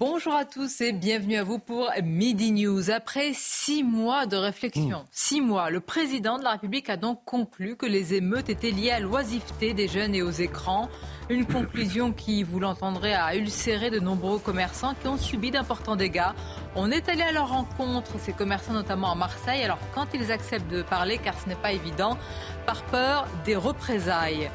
Bonjour à tous et bienvenue à vous pour Midi News. Après six mois de réflexion, six mois, le président de la République a donc conclu que les émeutes étaient liées à l'oisiveté des jeunes et aux écrans. Une conclusion qui, vous l'entendrez, a ulcéré de nombreux commerçants qui ont subi d'importants dégâts. On est allé à leur rencontre, ces commerçants notamment à Marseille. Alors quand ils acceptent de parler, car ce n'est pas évident, par peur des représailles.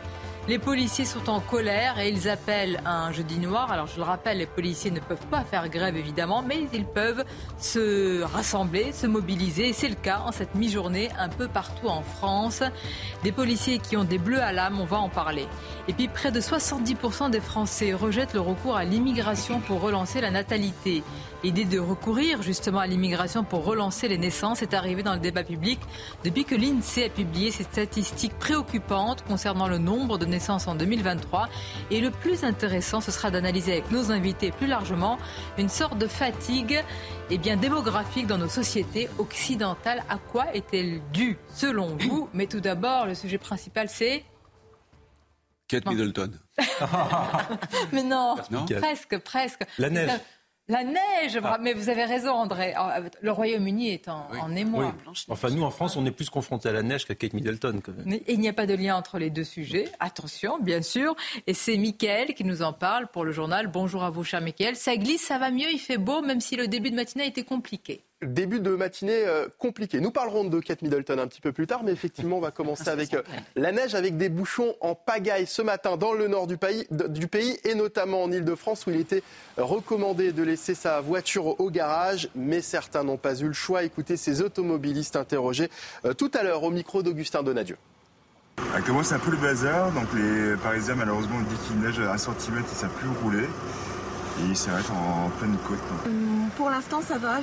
Les policiers sont en colère et ils appellent un jeudi noir. Alors je le rappelle, les policiers ne peuvent pas faire grève évidemment, mais ils peuvent se rassembler, se mobiliser. C'est le cas en cette mi-journée un peu partout en France. Des policiers qui ont des bleus à l'âme, on va en parler. Et puis près de 70% des Français rejettent le recours à l'immigration pour relancer la natalité. L'idée de recourir justement à l'immigration pour relancer les naissances est arrivée dans le débat public depuis que l'INSEE a publié ses statistiques préoccupantes concernant le nombre de naissances en 2023. Et le plus intéressant, ce sera d'analyser avec nos invités plus largement une sorte de fatigue eh bien, démographique dans nos sociétés occidentales. À quoi est-elle due selon vous? Mais tout d'abord, le sujet principal, c'est... Kate Middleton. Mais non, presque, presque. La neige. La neige, ah. mais vous avez raison, André. Le Royaume-Uni est en, émoi. Enfin, nous, en France, on est plus confrontés à la neige qu'à Kate Middleton. Et il n'y a pas de lien entre les deux sujets. Attention, bien sûr. Et c'est Mickaël qui nous en parle pour le journal. Bonjour à vous, cher Mickaël. Ça glisse, ça va mieux, il fait beau, même si le début de matinée a été compliqué début de matinée euh, compliqué. Nous parlerons de Kate Middleton un petit peu plus tard, mais effectivement, on va commencer avec euh, la neige, avec des bouchons en pagaille ce matin dans le nord du pays, et notamment en Ile-de-France où il était recommandé de laisser sa voiture au garage, mais certains n'ont pas eu le choix. Écoutez ces automobilistes interrogés euh, tout à l'heure au micro d'Augustin Donadieu. Actuellement, c'est un peu le bazar. Donc, les Parisiens, malheureusement, dit qu'il neige à un centimètre, ils ne savent plus rouler et il s'arrête en pleine côte. Hum, pour l'instant, ça va.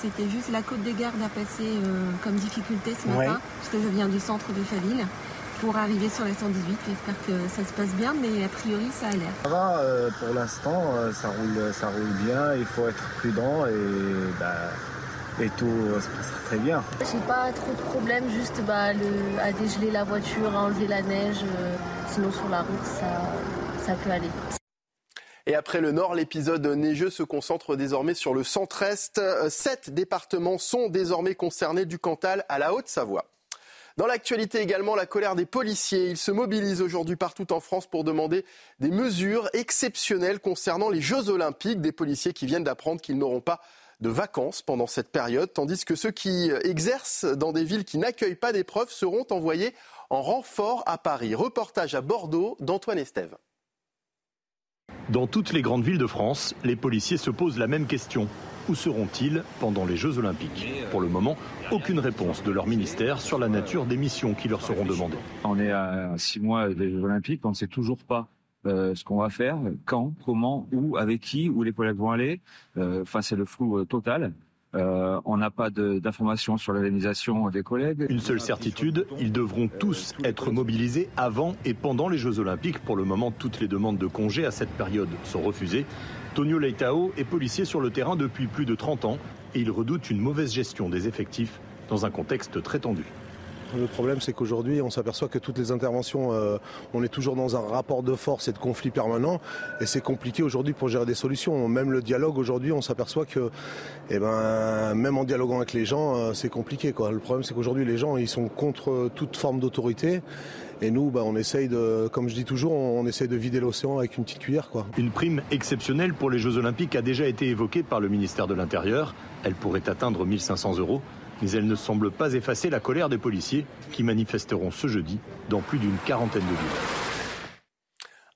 C'était juste la côte des gardes à passer euh, comme difficulté ce matin, parce que je viens du centre de Faville pour arriver sur la 118. J'espère que ça se passe bien, mais a priori, ça a l'air. Ça va, euh, pour l'instant, euh, ça, roule, ça roule bien. Il faut être prudent et, bah, et tout se passera très bien. J'ai pas trop de problèmes, juste bah, à dégeler la voiture, à enlever la neige. sinon, sur la route, ça, ça peut aller. Et après le nord, l'épisode neigeux se concentre désormais sur le centre-est. Sept départements sont désormais concernés du Cantal à la Haute-Savoie. Dans l'actualité également, la colère des policiers. Ils se mobilisent aujourd'hui partout en France pour demander des mesures exceptionnelles concernant les Jeux olympiques. Des policiers qui viennent d'apprendre qu'ils n'auront pas de vacances pendant cette période, tandis que ceux qui exercent dans des villes qui n'accueillent pas d'épreuves seront envoyés en renfort à Paris. Reportage à Bordeaux d'Antoine Estève. Dans toutes les grandes villes de France, les policiers se posent la même question. Où seront-ils pendant les Jeux Olympiques? Pour le moment, aucune réponse de leur ministère sur la nature des missions qui leur seront demandées. On est à six mois des Jeux Olympiques, on ne sait toujours pas euh, ce qu'on va faire, quand, comment, où, avec qui, où les collègues vont aller. Euh, enfin, c'est le flou euh, total. Euh, on n'a pas d'informations sur l'organisation des collègues. Une seule certitude, ils devront tous être mobilisés avant et pendant les Jeux Olympiques. Pour le moment, toutes les demandes de congés à cette période sont refusées. Tonio Leitao est policier sur le terrain depuis plus de 30 ans et il redoute une mauvaise gestion des effectifs dans un contexte très tendu. Le problème, c'est qu'aujourd'hui, on s'aperçoit que toutes les interventions, euh, on est toujours dans un rapport de force et de conflit permanent, et c'est compliqué aujourd'hui pour gérer des solutions. Même le dialogue aujourd'hui, on s'aperçoit que, eh ben, même en dialoguant avec les gens, euh, c'est compliqué. Le problème, c'est qu'aujourd'hui, les gens, ils sont contre toute forme d'autorité. Et nous, bah, on essaye de, comme je dis toujours, on essaye de vider l'océan avec une petite cuillère. Une prime exceptionnelle pour les Jeux Olympiques a déjà été évoquée par le ministère de l'Intérieur. Elle pourrait atteindre 1500 euros mais elle ne semble pas effacer la colère des policiers qui manifesteront ce jeudi dans plus d'une quarantaine de villes.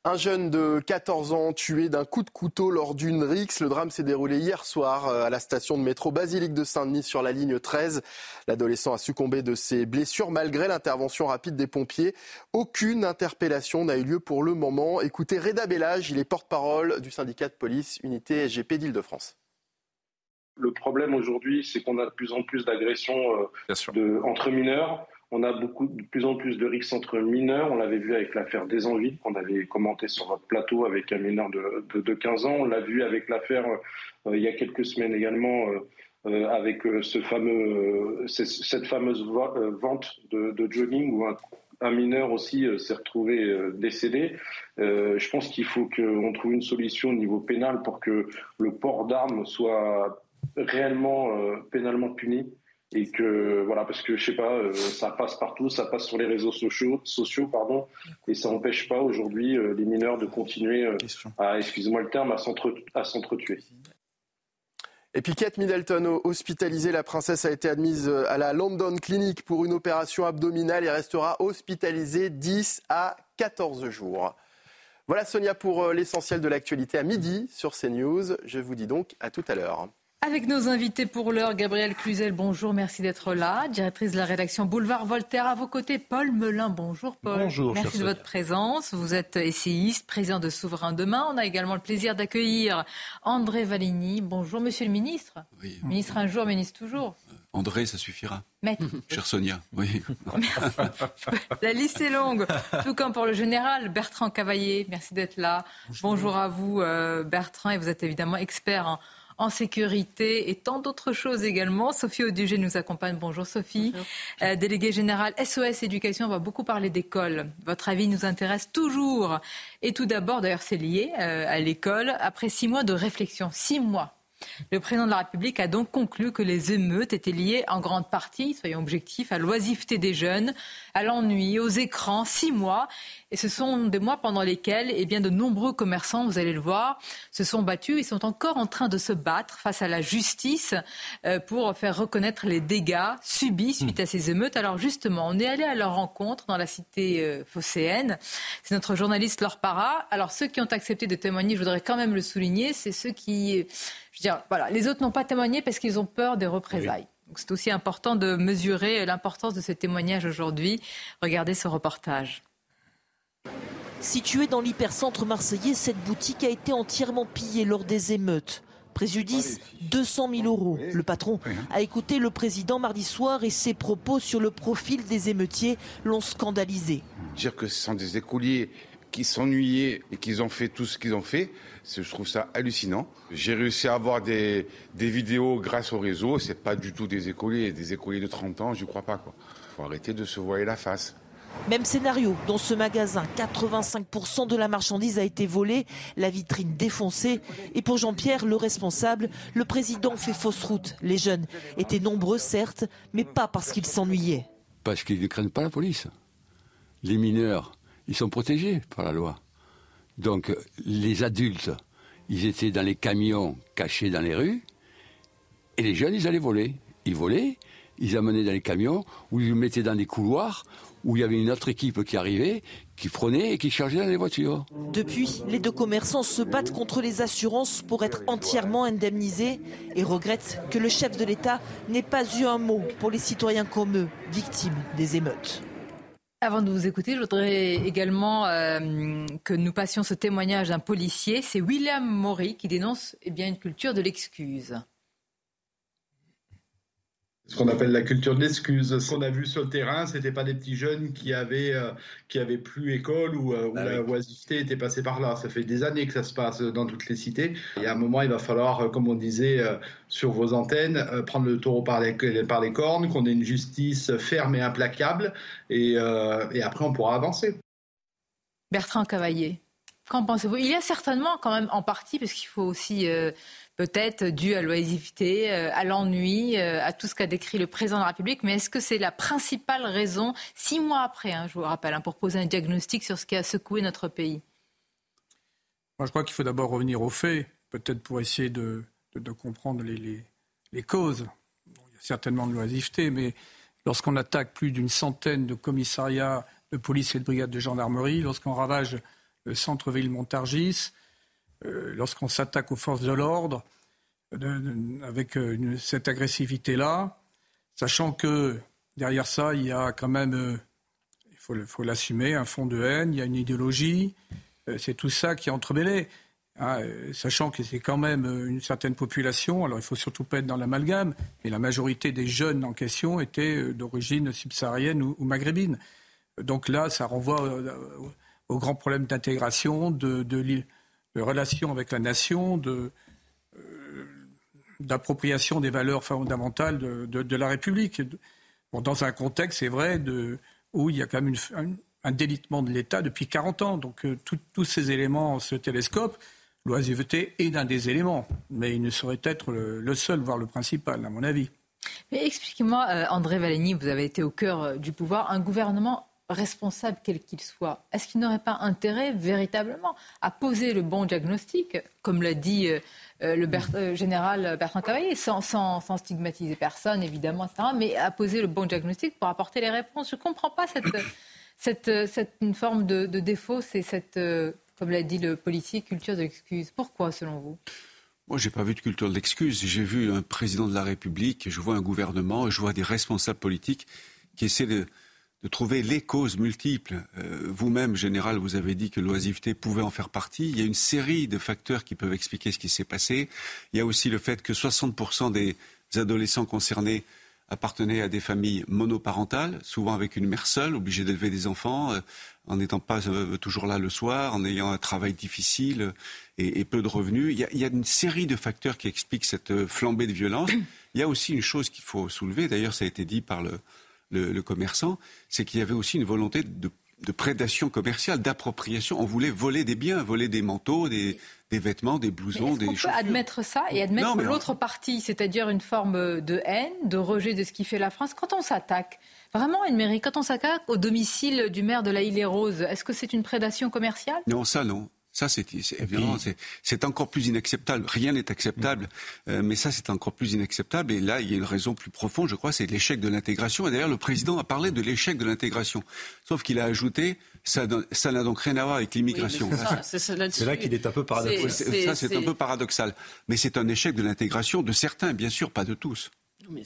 Un jeune de 14 ans tué d'un coup de couteau lors d'une rixe. Le drame s'est déroulé hier soir euh, à la station de métro Basilique de Saint-Denis sur la ligne 13. L'adolescent a succombé de ses blessures malgré l'intervention rapide des pompiers. Aucune interpellation n'a eu lieu pour le moment. Écoutez Reda Bellage, il est porte-parole du syndicat de police unité SGP d'Île-de-France. Le problème aujourd'hui, c'est qu'on a de plus en plus d'agressions euh, entre mineurs. on a beaucoup, de plus en plus de risques entre mineurs. On l'avait vu avec l'affaire des Envies, qu'on avait commenté sur votre plateau avec un mineur de, de, 15 ans. On l'a vu avec l'affaire il y a quelques semaines également avec ce fameux, cette fameuse vente de, de jogging où un un mineur aussi euh, s'est retrouvé euh, décédé. Euh, je pense qu'il faut qu'on trouve une solution au niveau pénal pour que le port d'armes soit réellement pénalement puni et que voilà parce que je sais pas ça passe partout ça passe sur les réseaux sociaux sociaux pardon et ça n'empêche pas aujourd'hui les mineurs de continuer à excusez-moi le terme à s'entretuer et puis Kate Middleton, hospitalisée, la princesse a été admise euh, à la London Clinic pour une opération abdominale et restera hospitalisée 10 à 14 jours. Voilà Sonia pour euh, l'essentiel de l'actualité à midi sur CNews. Je vous dis donc à tout à l'heure. Avec nos invités pour l'heure, Gabrielle Cluzel, bonjour, merci d'être là. Directrice de la rédaction Boulevard Voltaire, à vos côtés, Paul Melun, bonjour Paul. Bonjour. Merci de votre présence. Vous êtes essayiste, président de Souverain Demain. On a également le plaisir d'accueillir André Valigny. Bonjour Monsieur le ministre. Oui. Ministre un jour, ministre toujours. Euh, André, ça suffira. Maître. Chère Sonia, oui. La liste est longue. Tout comme pour le général Bertrand Cavaillé, merci d'être là. Bonjour, à vous euh, Bertrand, et vous êtes évidemment expert en en sécurité et tant d'autres choses également. Sophie Audugé nous accompagne. Bonjour Sophie. Euh, déléguée générale SOS Éducation, on va beaucoup parler d'école. Votre avis nous intéresse toujours. Et tout d'abord, d'ailleurs c'est lié euh, à l'école, après six mois de réflexion, six mois le président de la République a donc conclu que les émeutes étaient liées en grande partie, soyons objectifs, à l'oisiveté des jeunes, à l'ennui, aux écrans, six mois. Et ce sont des mois pendant lesquels eh bien, de nombreux commerçants, vous allez le voir, se sont battus et sont encore en train de se battre face à la justice euh, pour faire reconnaître les dégâts subis suite à ces émeutes. Alors justement, on est allé à leur rencontre dans la cité euh, phocéenne. C'est notre journaliste Laure Parra. Alors ceux qui ont accepté de témoigner, je voudrais quand même le souligner, c'est ceux qui voilà, les autres n'ont pas témoigné parce qu'ils ont peur des représailles. c'est aussi important de mesurer l'importance de ce témoignage aujourd'hui. Regardez ce reportage. Située dans l'hypercentre marseillais, cette boutique a été entièrement pillée lors des émeutes. Préjudice 200 000 euros. Le patron a écouté le président mardi soir et ses propos sur le profil des émeutiers l'ont scandalisé. Dire que ce sont des écoliers qui s'ennuyaient et qu'ils ont fait tout ce qu'ils ont fait, je trouve ça hallucinant. J'ai réussi à avoir des, vidéos grâce au réseau. C'est pas du tout des écoliers, des écoliers de 30 ans, je crois pas. Il faut arrêter de se voiler la face. Même scénario dans ce magasin. 85% de la marchandise a été volée, la vitrine défoncée. Et pour Jean-Pierre, le responsable, le président fait fausse route. Les jeunes étaient nombreux, certes, mais pas parce qu'ils s'ennuyaient. Parce qu'ils ne craignent pas la police. Les mineurs, ils sont protégés par la loi. Donc les adultes, ils étaient dans les camions cachés dans les rues, et les jeunes, ils allaient voler. Ils volaient, ils amenaient dans les camions, ou ils les mettaient dans des couloirs, où il y avait une autre équipe qui arrivait, qui prenait et qui chargeait dans les voitures. Depuis, les deux commerçants se battent contre les assurances pour être entièrement indemnisés et regrettent que le chef de l'État n'ait pas eu un mot pour les citoyens comme eux, victimes des émeutes. Avant de vous écouter, je voudrais également euh, que nous passions ce témoignage d'un policier. C'est William Maury qui dénonce eh une culture de l'excuse ce qu'on appelle la culture de l'excuse. Ce qu'on a vu sur le terrain, c'était pas des petits jeunes qui avaient euh, qui avaient plus école ou euh, où bah la oisiveté était passée par là. Ça fait des années que ça se passe dans toutes les cités. Il y a un moment, il va falloir, euh, comme on disait sur vos antennes, prendre le taureau par les, par les cornes, qu'on ait une justice ferme et implacable, et, et après on pourra avancer. Bertrand Cavaillé, qu'en pensez-vous? Il y a certainement quand même en partie, parce qu'il faut aussi peut-être dû à l'oisiveté, euh, à l'ennui, euh, à tout ce qu'a décrit le président de la République. Mais est-ce que c'est la principale raison, six mois après, hein, je vous rappelle, hein, pour poser un diagnostic sur ce qui a secoué notre pays? Moi, je crois qu'il faut d'abord revenir aux faits, peut-être pour essayer de, comprendre les, causes. il y a certainement de l'oisiveté, mais lorsqu'on attaque plus d'une centaine de commissariats de police et de brigades de gendarmerie, lorsqu'on ravage le centre-ville Montargis, euh, lorsqu'on s'attaque aux forces de l'ordre, avec euh, cette agressivité-là, sachant que derrière ça, il y a quand même, euh, il faut, l'assumer, un fond de haine, il y a une idéologie, c'est tout ça qui est entremêlé. Hein, sachant que c'est quand même une certaine population, alors il faut surtout pas être dans l'amalgame, mais la majorité des jeunes en question étaient d'origine subsaharienne ou, maghrébine. Donc là, ça renvoie au grand problème d'intégration, de, de, relation avec la nation, de, d'appropriation des valeurs fondamentales de, la République. dans un contexte, c'est vrai, de, où il y a quand même un, délitement de l'État depuis 40 ans. Donc euh, tous ces éléments se télescope. L'oisiveté est d'un des éléments, mais il ne saurait être le, seul, voire le principal, à mon avis. Mais expliquez-moi, euh, André Valény, vous avez été au cœur euh, du pouvoir. Un gouvernement responsable quel qu'il soit, est-ce qu'il n'aurait pas intérêt véritablement à poser le bon diagnostic, comme l'a dit euh, euh, le euh, général Bertrand Cavalier, sans, stigmatiser personne évidemment, etc., mais à poser le bon diagnostic pour apporter les réponses Je ne comprends pas cette, une forme de, défaut, c'est cette, comme l'a dit le policier, culture de l'excuse. Pourquoi selon vous? Moi, j'ai pas vu de culture de l'excuse. J'ai vu un président de la République, je vois un gouvernement, je vois des responsables politiques qui essaient de, de trouver les causes multiples. Euh, vous-même, général, vous avez dit que l'oisiveté pouvait en faire partie. Il y a une série de facteurs qui peuvent expliquer ce qui s'est passé. Il y a aussi le fait que 60% des adolescents concernés appartenaient à des familles monoparentales, souvent avec une mère seule, obligée d'élever des enfants, euh, en n'étant pas euh, toujours là le soir, en ayant un travail difficile et, peu de revenus. Il y, a, il y, a, une série de facteurs qui expliquent cette flambée de violence. Il y a aussi une chose qu'il faut soulever, d'ailleurs ça a été dit par le, le, commerçant, c'est qu'il y avait aussi une volonté de, prédation commerciale, d'appropriation. On voulait voler des biens, voler des manteaux, des, vêtements, des blousons, des chaussures. On peut admettre ça et admettre l'autre partie, c'est-à-dire une forme de haine, de rejet de ce qui fait la France? Quand on s'attaque, vraiment une mairie, quand on s'attaque au domicile du maire de la Île-et-Rose, est-ce que c'est une prédation commerciale? Non, ça non. Ça, c'est évidemment, c'est encore plus inacceptable. Rien n'est acceptable, mm. euh, mais ça, c'est encore plus inacceptable. Et là, il y a une raison plus profonde, je crois, c'est l'échec de l'intégration. Et d'ailleurs, le président a parlé de l'échec de l'intégration. Sauf qu'il a ajouté, ça n'a donc rien à voir avec l'immigration. c'est là qu'il est un peu paradoxal. Ça, c'est un peu paradoxal. Mais c'est un échec de l'intégration de certains, bien sûr, pas de tous.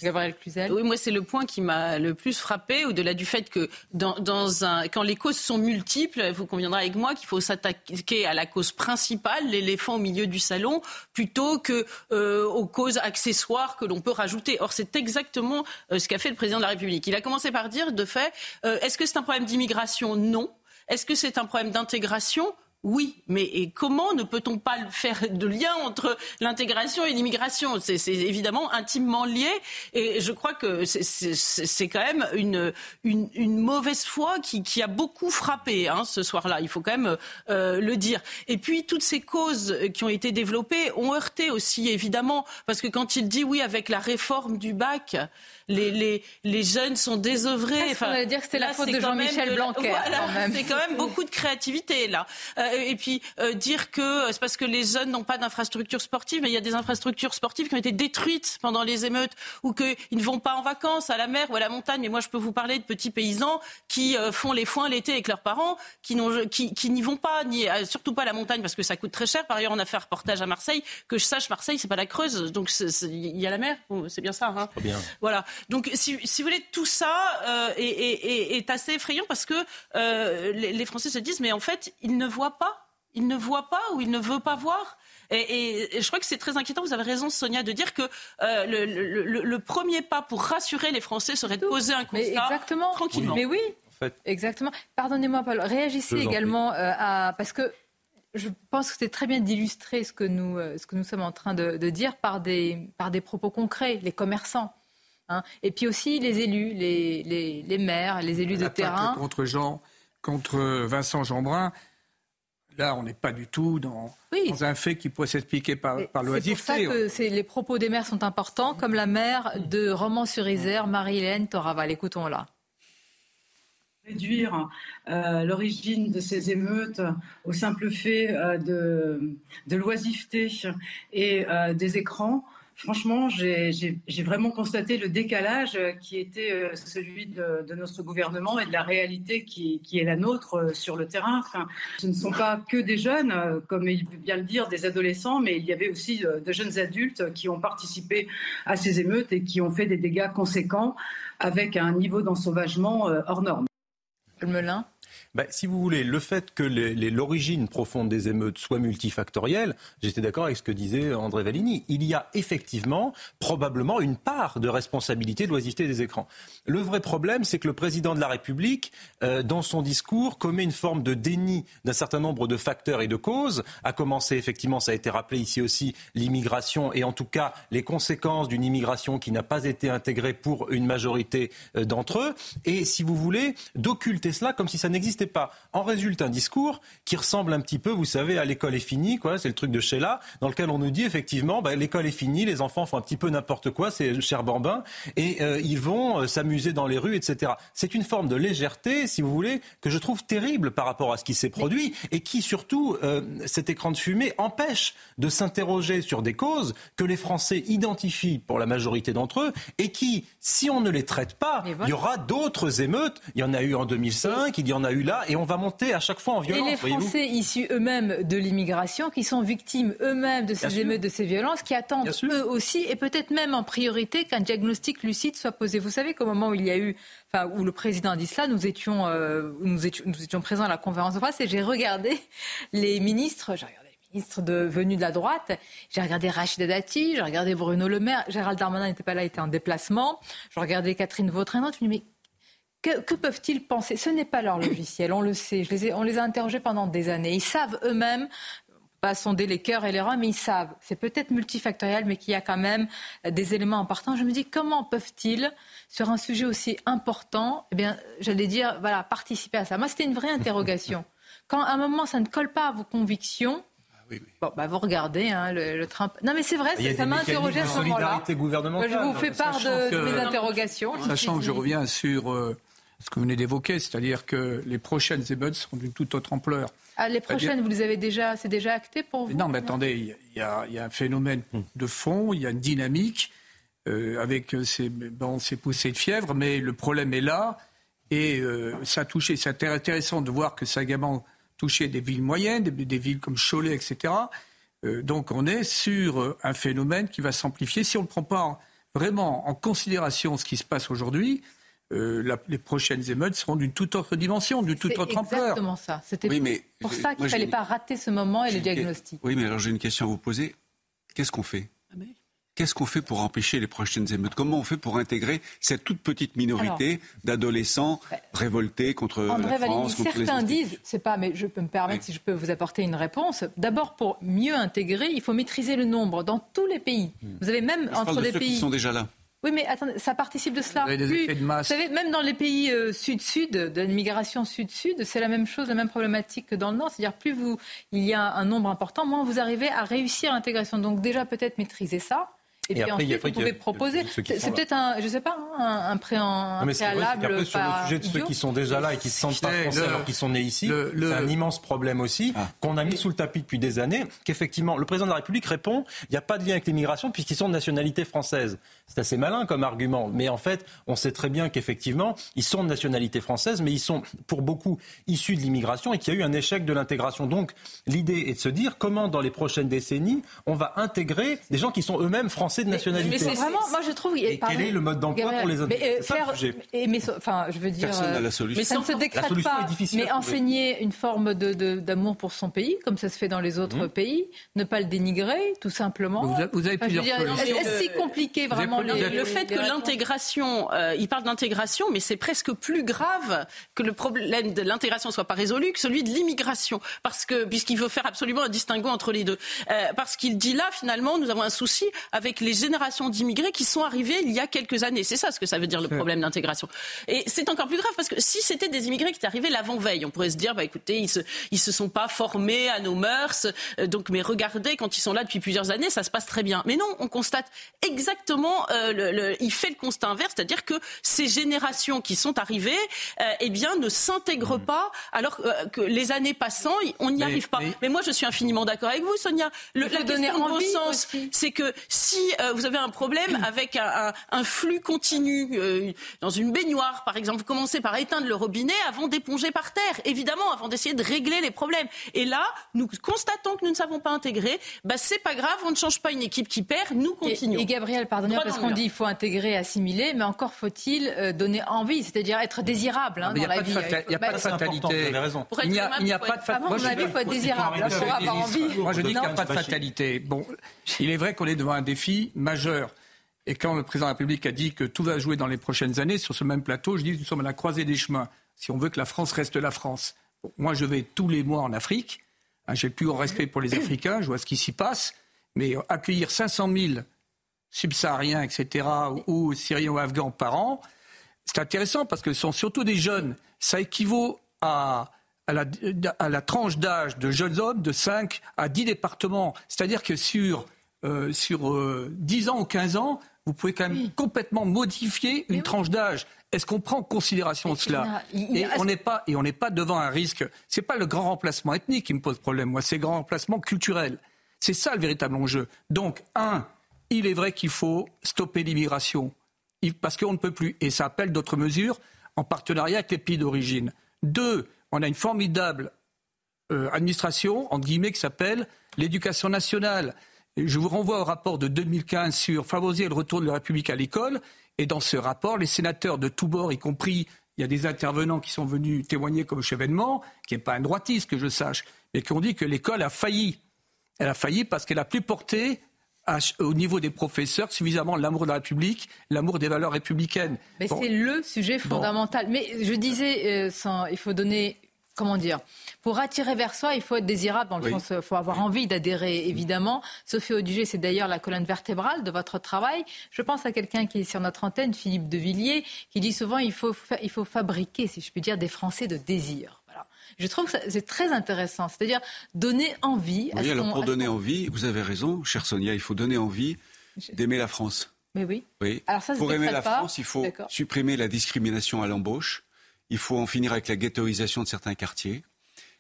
Gabriel Cluzel. Oui, moi c'est le point qui m'a le plus frappé, au-delà du fait que dans, un, quand les causes sont multiples, vous conviendrez avec moi qu'il faut s'attaquer à la cause principale, l'éléphant au milieu du salon, plutôt que euh, aux causes accessoires que l'on peut rajouter. Or c'est exactement euh, ce qu'a fait le président de la République. Il a commencé par dire, de fait, euh, est-ce que c'est un problème d'immigration? Non. Est-ce que c'est un problème d'intégration? Oui, mais comment ne peut-on pas faire de lien entre l'intégration et l'immigration? C'est évidemment intimement lié, et je crois que c'est quand même une, une, mauvaise foi qui, qui, a beaucoup frappé hein, ce soir-là. Il faut quand même euh, le dire. Et puis toutes ces causes qui ont été développées ont heurté aussi, évidemment, parce que quand il dit oui avec la réforme du bac, les, les, jeunes sont désœuvrés. Enfin, on va dire que c'était la faute de Jean-Michel Blanquer. c'est quand même beaucoup de créativité là. Euh, et puis euh, dire que c'est parce que les jeunes n'ont pas d'infrastructures sportives, mais il y a des infrastructures sportives qui ont été détruites pendant les émeutes ou qu'ils ne vont pas en vacances à la mer ou à la montagne. Mais moi, je peux vous parler de petits paysans qui euh, font les foins l'été avec leurs parents, qui n'y qui, qui vont pas, ni surtout pas à la montagne parce que ça coûte très cher. Par ailleurs, on a fait un reportage à Marseille. Que je sache, Marseille, c'est pas la Creuse, donc il y a la mer. C'est bien ça. Hein bien. Voilà. Donc, si, vous voulez, tout ça euh, est, assez effrayant parce que euh, les, Français se disent, mais en fait, ils ne voient pas, ils ne voient pas ou ils ne veulent pas voir. Et, je crois que c'est très inquiétant. Vous avez raison, Sonia, de dire que euh, le, premier pas pour rassurer les Français serait de poser un constat exactement. tranquillement. Mais oui, exactement. Pardonnez-moi, Paul. Réagissez également à parce que je pense que c'est très bien d'illustrer ce que nous ce que nous sommes en train de, de dire par des par des propos concrets. Les commerçants. Hein. Et puis aussi les élus, les, les, maires, les élus de terrain. Contre Jean, contre Vincent Jeanbrun, là, on n'est pas du tout dans, un fait qui pourrait s'expliquer par, par l'oisiveté. C'est pour ça que les propos des maires sont importants, comme la maire de Romans-sur-Isère, Marie-Hélène Toraval. Écoutons-la réduire euh, l'origine de ces émeutes au simple fait euh, de, de l'oisiveté et euh, des écrans franchement, j'ai vraiment constaté le décalage qui était euh, celui de, notre gouvernement et de la réalité qui, est la nôtre euh, sur le terrain. Enfin, ce ne sont pas que des jeunes, euh, comme il veut bien le dire, des adolescents, mais il y avait aussi de jeunes adultes qui ont participé à ces émeutes et qui ont fait des dégâts conséquents avec un niveau d'ensauvagement hors norme. Melun? Bah, Si vous voulez, le fait que l'origine profonde des émeutes soit multifactorielle, j'étais d'accord avec ce que disait André Valigny. Il y a effectivement, probablement, une part de responsabilité de l'oisiveté des écrans. Le vrai problème, c'est que le président de la République, euh, dans son discours, commet une forme de déni d'un certain nombre de facteurs et de causes, à commencer, effectivement, ça a été rappelé ici aussi, l'immigration et en tout cas les conséquences d'une immigration qui n'a pas été intégrée pour une majorité euh, d'entre eux. Et si vous voulez, d'occulter cela comme si ça n'existait pas. En résulte un discours qui ressemble un petit peu, vous savez, à l'école est finie, quoi. C'est le truc de Sheila, dans lequel on nous dit effectivement, bah, l'école est finie, les enfants font un petit peu n'importe quoi, c'est cher bambin, et euh, ils vont euh, s'amuser dans les rues, etc. C'est une forme de légèreté, si vous voulez, que je trouve terrible par rapport à ce qui s'est produit et qui surtout, euh, cet écran de fumée empêche de s'interroger sur des causes que les Français identifient pour la majorité d'entre eux et qui, si on ne les traite pas, il y aura d'autres émeutes. Il y en a eu en 2005, il y en a eu là, et on va monter à chaque fois en violence. Et les Français issus eux-mêmes de l'immigration, qui sont victimes eux-mêmes de ces émeutes, de ces violences, qui attendent eux aussi, et peut-être même en priorité, qu'un diagnostic lucide soit posé. Vous savez qu'au moment où il y a eu, enfin, où le président a dit cela, nous étions, euh, nous étions, nous étions présents à la conférence de presse, et j'ai regardé les ministres, j'ai regardé ministre de, venu de la droite. J'ai regardé Rachida Dati, j'ai regardé Bruno Le Maire. Gérald Darmanin n'était pas là, il était en déplacement. Je regardais Catherine Vautrin. Je me dis, mais que, peuvent-ils penser? Ce n'est pas leur logiciel, on le sait. Je les on les a interrogés pendant des années. Ils savent eux-mêmes pas sonder les cœurs et les reins, mais ils savent. C'est peut-être multifactoriel, mais qu'il y a quand même des éléments importants. Je me dis, comment peuvent-ils, sur un sujet aussi important, eh bien, j'allais dire, voilà, participer à ça? Moi, c'était une vraie interrogation. Quand à un moment, ça ne colle pas à vos convictions, Bon, bah vous regardez hein, le, Trump. Non, mais c'est vrai, ça m'a interrogé à ce moment-là. Je vous fais part de, mes interrogations. Sachant que je reviens sur euh, ce que vous venez d'évoquer, c'est-à-dire que les prochaines émeutes seront d'une toute autre ampleur. Ah, les prochaines, vous les avez déjà, c'est déjà acté pour vous Non, mais attendez, il y, a un phénomène de fond, il y a une dynamique euh, avec ces, bon, ces poussées de fièvre, mais le problème est là et euh, ça a touché. C'est intéressant de voir que Sagamon toucher des villes moyennes, des, villes comme Cholet, etc. Euh, donc on est sur euh, un phénomène qui va s'amplifier. Si on ne prend pas vraiment en considération ce qui se passe aujourd'hui, euh, les prochaines émeutes seront d'une toute autre dimension, d'une toute autre ampleur. exactement ça. C'était pour ça qu'il ne fallait pas rater ce moment et le diagnostic. Oui, mais alors j'ai une question à vous poser. Qu'est-ce qu'on fait ah, Qu'est-ce qu'on fait pour empêcher les prochaines émeutes? Comment on fait pour intégrer cette toute petite minorité d'adolescents révoltés contre la France contre Certains disent, c'est pas, mais je peux me permettre si je peux vous apporter une réponse. D'abord, pour mieux intégrer, il faut maîtriser le nombre dans tous les pays. Hmm. Vous avez même entre les pays qui sont déjà là. Oui, mais attendez, ça participe de cela. Vous, savez, même dans les pays euh, sud-sud, de l'immigration sud-sud, c'est la même chose, la même problématique que dans le nord. C'est-à-dire, plus vous, il y a un nombre important, moins vous arrivez à réussir l'intégration. Donc déjà, peut-être maîtriser ça. Et, puis ensuite, vous pouvez proposer. C'est peut-être un, je sais pas, hein, un, un, pré un préalable. Après, sur le sujet de ceux qui sont déjà là et qui se sentent pas français alors qu'ils sont nés ici, c'est un immense problème aussi ah. qu'on a mis sous le tapis depuis des années. Qu'effectivement, le président de la République répond il n'y a pas de lien avec l'immigration puisqu'ils sont de nationalité française. C'est assez malin comme argument, mais en fait, on sait très bien qu'effectivement, ils sont de nationalité française, mais ils sont pour beaucoup issus de l'immigration et qu'il y a eu un échec de l'intégration. Donc, l'idée est de se dire comment, dans les prochaines décennies, on va intégrer des gens qui sont eux-mêmes français de nationalité. Mais, c'est vraiment, moi je trouve. Et quel est le mode d'emploi pour les intégrer euh, faire, et, mais, enfin, je veux dire. Personne n'a la solution. Mais ça ne se décrète pas. Mais enseigner une forme d'amour pour son pays, comme ça se fait dans les autres mmh. pays, ne pas le dénigrer, tout simplement. Vous avez, plusieurs Est-ce si compliqué vraiment le fait que l'intégration, euh, il parle d'intégration, mais c'est presque plus grave que le problème de l'intégration soit pas résolu que celui de l'immigration, parce que puisqu'il veut faire absolument un distinguo entre les deux, euh, parce qu'il dit là finalement nous avons un souci avec les générations d'immigrés qui sont arrivés il y a quelques années. C'est ça ce que ça veut dire le problème d'intégration. Et c'est encore plus grave parce que si c'était des immigrés qui étaient arrivés l'avant-veille, on pourrait se dire bah écoutez ils se ils se sont pas formés à nos mœurs, euh, donc mais regardez quand ils sont là depuis plusieurs années ça se passe très bien. Mais non, on constate exactement le, il fait le constat inverse, c'est-à-dire que ces générations qui sont arrivées, euh, eh bien, ne s'intègrent mm. pas, alors euh, que les années passant, on n'y arrive pas. Mais... moi, je suis infiniment d'accord avec vous, Sonia. Le, la question de bon sens, c'est que si euh, vous avez un problème avec un, un, flux continu euh, dans une baignoire, par exemple. Vous commencez par éteindre le robinet avant d'éponger par terre, évidemment, avant d'essayer de régler les problèmes. Et là, nous constatons que nous ne savons pas intégrer. Bah, c'est pas grave, on ne change pas une équipe qui perd, nous continuons. Et, Gabriel, pardonnez-moi, parce qu'on dit il faut intégrer, assimiler, mais encore faut-il euh, donner envie, c'est-à-dire être désirable hein, dans la vie. Il n'y a pas de fatalité. Il n'y a, pas de fatalité. Moi, il faut être désirable pour avoir envie. Moi, je dis qu'il n'y a pas de fatalité. Bon, il est vrai qu'on est devant un défi majeur. Et quand le président de la République a dit que tout va jouer dans les prochaines années, sur ce même plateau, je dis que nous sommes à la croisée des chemins. Si on veut que la France reste la France. moi, je vais tous les mois en Afrique. Hein, j'ai le plus grand respect pour les Africains. Je vois ce qui s'y passe. Mais accueillir 500 000 subsahariens, etc., ou, Syriens ou Afghans par an, c'est intéressant parce que ce sont surtout des jeunes. Ça équivaut à, à, la, à la, tranche d'âge de jeunes hommes de 5 à 10 départements. C'est-à-dire que sur, euh, sur euh, 10 ans ou 15 ans, vous pouvez quand même complètement modifier une tranche d'âge. Est-ce qu'on prend en considération cela Et on n'est pas et on n'est pas devant un risque. C'est pas le grand remplacement ethnique qui me pose problème. Moi, c'est le grand remplacement culturel. C'est ça le véritable enjeu. Donc, un, il est vrai qu'il faut stopper l'immigration parce qu'on ne peut plus. Et ça appelle d'autres mesures en partenariat avec les pays d'origine. Deux, on a une formidable euh, administration, entre guillemets, qui s'appelle l'éducation nationale. Je vous renvoie au rapport de 2015 sur favoriser le retour de la République à l'école. Et dans ce rapport, les sénateurs de tous bords, y compris, il y a des intervenants qui sont venus témoigner comme Chevènement, qui n'est pas un droitiste, que je sache, mais qui ont dit que l'école a failli. Elle a failli parce qu'elle a plus porté au niveau des professeurs suffisamment l'amour de la République, l'amour des valeurs républicaines. Mais c'est le sujet fondamental. Mais je disais, euh, sans, il faut donner comment dire, pour attirer vers soi, il faut être désirable, dans le sens, il faut avoir envie d'adhérer, évidemment. Sophie Audugé, c'est d'ailleurs la colonne vertébrale de votre travail. Je pense à quelqu'un qui est sur notre antenne, Philippe de Villiers, qui dit souvent il faut, il faut fabriquer, si je puis dire, des Français de désir. Je trouve que c'est très intéressant, c'est-à-dire donner envie. Oui, alors pour donner envie, vous avez raison, chère Sonia, il faut donner envie d'aimer la France. Mais oui. oui. Alors ça, pour aimer la France, il faut supprimer la discrimination à l'embauche. Il faut en finir avec la ghettoisation de certains quartiers.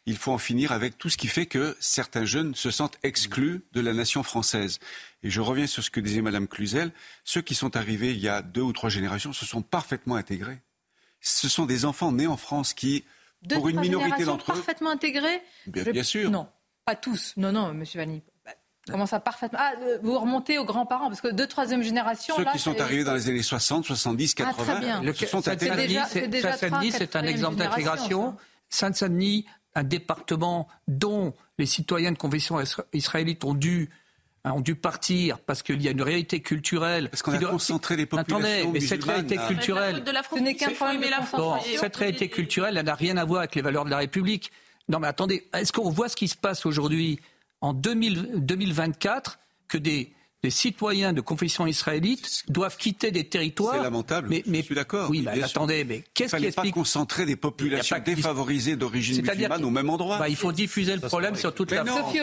Il faut en finir avec tout ce qui fait que certains jeunes se sentent exclus de la nation française. Et je reviens sur ce que disait Madame Cluzel. Ceux qui sont arrivés il y a deux ou trois générations se sont parfaitement intégrés. Ce sont des enfants nés en France qui, pour une minorité d'entre eux, parfaitement intégrés. Bien, sûr. Non, pas tous. Non, non, Monsieur Vanny. Comment ça parfaitement? Ah, euh, vous remontez aux grands-parents parce que deux troisième génération. Ceux qui sont arrivés dans les années 60, 70, 80, ah, très bien. Le, sont Saint-Denis, c'est un exemple d'intégration. Saint-Denis, un département dont les citoyens de confession israélite ont dû ont dû partir parce qu'il y a une réalité culturelle. Parce qu'on a concentré les populations Attendez, mais cette réalité culturelle... Ce n'est qu'un problème bon, Cette réalité culturelle, elle n'a rien à voir avec les valeurs de la République. Non mais attendez, est-ce qu'on voit ce qui se passe aujourd'hui en 2024 que des, citoyens de confession israélite doivent quitter des territoires. C'est lamentable. Mais, je suis d'accord. Oui, mais attendez, mais qu'est-ce qui explique pas concentrer des populations défavorisées d'origine musulmane au même endroit. Bah, il faut diffuser le problème sur toute la France. Sophie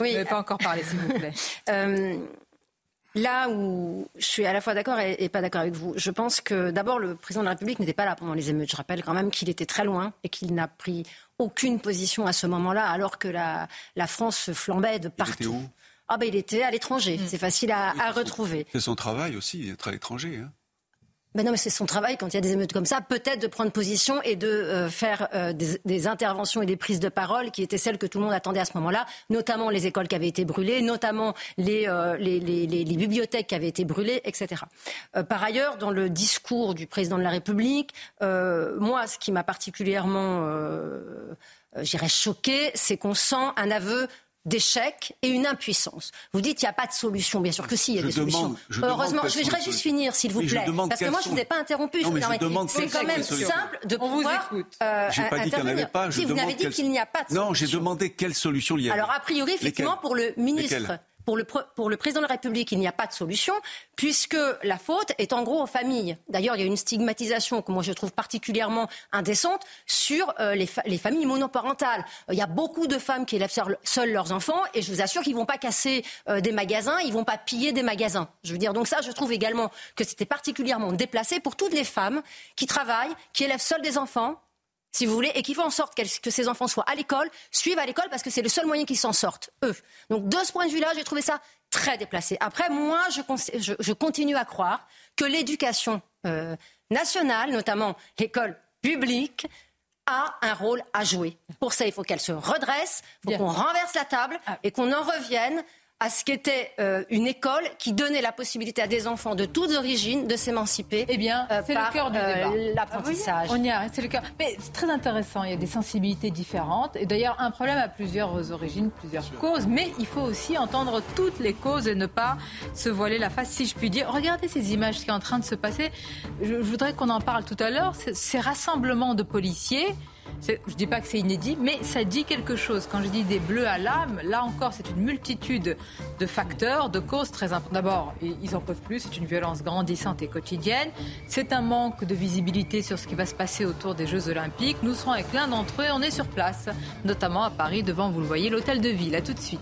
oui. vous pas encore parlé, s'il vous plaît. Euh, là où je suis à la fois d'accord et, pas d'accord avec vous, je pense que d'abord le président de la République n'était pas là pendant les émeutes. Je rappelle quand même qu'il était très loin et qu'il n'a pris aucune position à ce moment-là, alors que la, la France flambait de partout. Il était où? Ah ben il était à l'étranger. Mm. C'est facile à, à retrouver. C'est son travail aussi, d'être à l'étranger. Hein. Ben non, mais c'est son travail quand il y a des émeutes comme ça, peut-être de prendre position et de euh, faire euh, des, des, interventions et des prises de parole qui étaient celles que tout le monde attendait à ce moment-là, notamment les écoles qui avaient été brûlées, notamment les, euh, les, les, les bibliothèques qui avaient été brûlées, etc. par ailleurs, dans le discours du président de la République, moi, ce qui m'a particulièrement, j'irais choqué, c'est qu'on sent un aveu d'échec et une impuissance. Vous dites qu'il n'y a pas de solution. Bien sûr que si, il y a des solutions. Heureusement, je voudrais juste finir, s'il vous plaît. parce que moi, je ne vous ai pas interrompu. C'est quand même simple de On pouvoir. Vous. Euh, j'ai pas dit qu'il n'y en avait pas. Je si, vous n'avez dit qu'il n'y a pas de solution. Non, j'ai demandé quelle solution il y a. Alors, a priori, effectivement, pour le ministre pour le, pour le président de la République, il n'y a pas de solution, puisque la faute est en gros aux familles. D'ailleurs, il y a une stigmatisation que moi je trouve particulièrement indécente sur euh, les, les, familles monoparentales. Il y a beaucoup de femmes qui élèvent seules leurs enfants, et je vous assure qu'ils ne vont pas casser euh, des magasins, ils ne vont pas piller des magasins. Je veux dire, donc ça, je trouve également que c'était particulièrement déplacé pour toutes les femmes qui travaillent, qui élèvent seules des enfants, si vous voulez, et qu'il faut en sorte que ces enfants soient à l'école, suivent à l'école, parce que c'est le seul moyen qu'ils s'en sortent, eux. Donc de ce point de vue-là, j'ai trouvé ça très déplacé. Après, moi, je, continue à croire que l'éducation euh, nationale, notamment l'école publique, a un rôle à jouer. Pour ça, il faut qu'elle se redresse, il faut qu'on renverse la table ah. et qu'on en revienne à ce qu'était euh, une école qui donnait la possibilité à des enfants de toutes origines de s'émanciper. Eh bien, euh, c'est le cœur du euh, débat. L'apprentissage. on y arrive, c'est le cœur. Mais c'est très intéressant. Il y a des sensibilités différentes. Et d'ailleurs, un problème a plusieurs origines, plusieurs causes. Mais il faut aussi entendre toutes les causes et ne pas se voiler la face, si je puis dire. Regardez ces images qui sont en train de se passer. Je, voudrais qu'on en parle tout à l'heure. Ces rassemblements de policiers je ne dis pas que c'est inédit, mais ça dit quelque chose. Quand je dis des bleus à l'âme, là encore, c'est une multitude de facteurs, de causes très importantes. D'abord, ils n'en peuvent plus, c'est une violence grandissante et quotidienne. C'est un manque de visibilité sur ce qui va se passer autour des Jeux Olympiques. Nous serons avec l'un d'entre eux, on est sur place, notamment à Paris, devant, vous le voyez, l'hôtel de ville. À tout de suite.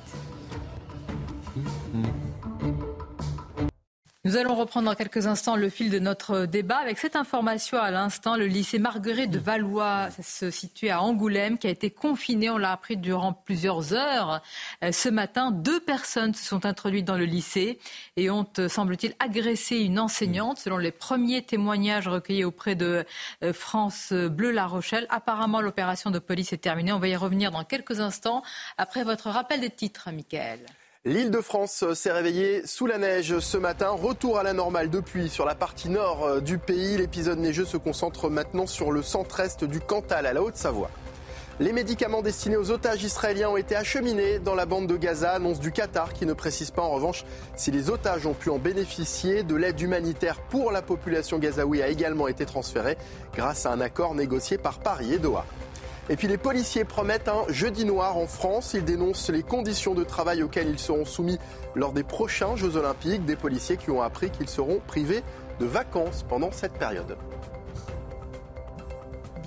Nous allons reprendre dans quelques instants le fil de notre débat avec cette information à l'instant. Le lycée Marguerite de Valois, se situe à Angoulême, qui a été confiné, on l'a appris durant plusieurs heures. Euh, ce matin, deux personnes se sont introduites dans le lycée et ont, euh, semble-t-il, agressé une enseignante. Selon les premiers témoignages recueillis auprès de euh, France Bleu La Rochelle, apparemment l'opération de police est terminée. On va y revenir dans quelques instants après votre rappel des titres, Michael. L'île de France s'est réveillée sous la neige ce matin. Retour à la normale depuis sur la partie nord euh, du pays. L'épisode neigeux se concentre maintenant sur le centre-est du Cantal, à la Haute-Savoie. Les médicaments destinés aux otages israéliens ont été acheminés dans la bande de Gaza, annonce du Qatar qui ne précise pas en revanche si les otages ont pu en bénéficier. De l'aide humanitaire pour la population gazaoui a également été transférée grâce à un accord négocié par Paris et Doha. Et puis les policiers promettent un jeudi noir en France. Ils dénoncent les conditions de travail auxquelles ils seront soumis lors des prochains Jeux olympiques. Des policiers qui ont appris qu'ils seront privés de vacances pendant cette période.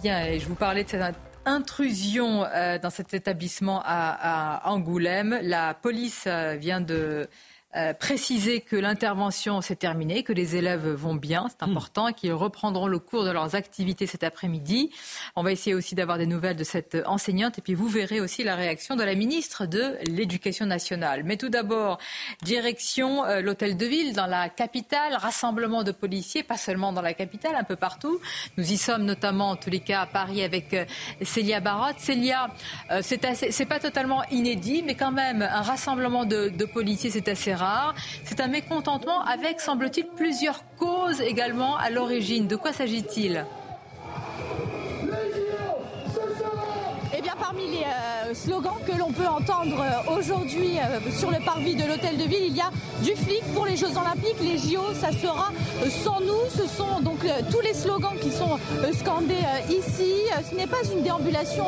Bien, et je vous parlais de cette intrusion euh, dans cet établissement à, Angoulême. La police euh, vient de euh, préciser que l'intervention s'est terminée, que les élèves vont bien, c'est hmm. important, et qu'ils reprendront le cours de leurs activités cet après-midi. On va essayer aussi d'avoir des nouvelles de cette enseignante, et puis vous verrez aussi la réaction de la ministre de l'Éducation nationale. Mais tout d'abord, direction euh, l'hôtel de ville dans la capitale, rassemblement de policiers, pas seulement dans la capitale, un peu partout. Nous y sommes notamment, en tous les cas, à Paris avec euh, Célia Barotte. Célia, c'est pas totalement inédit, mais quand même, un rassemblement de, de policiers, c'est assez rare. C'est un mécontentement avec, semble-t-il, plusieurs causes également à l'origine. De quoi s'agit-il? Parmi les euh, slogans que l'on peut entendre euh, aujourd'hui euh, sur le parvis de l'hôtel de ville, il y a du flic pour les Jeux Olympiques. Les JO, ça sera sans nous. Ce sont donc tous les slogans qui sont scandés ici. Ce n'est pas une déambulation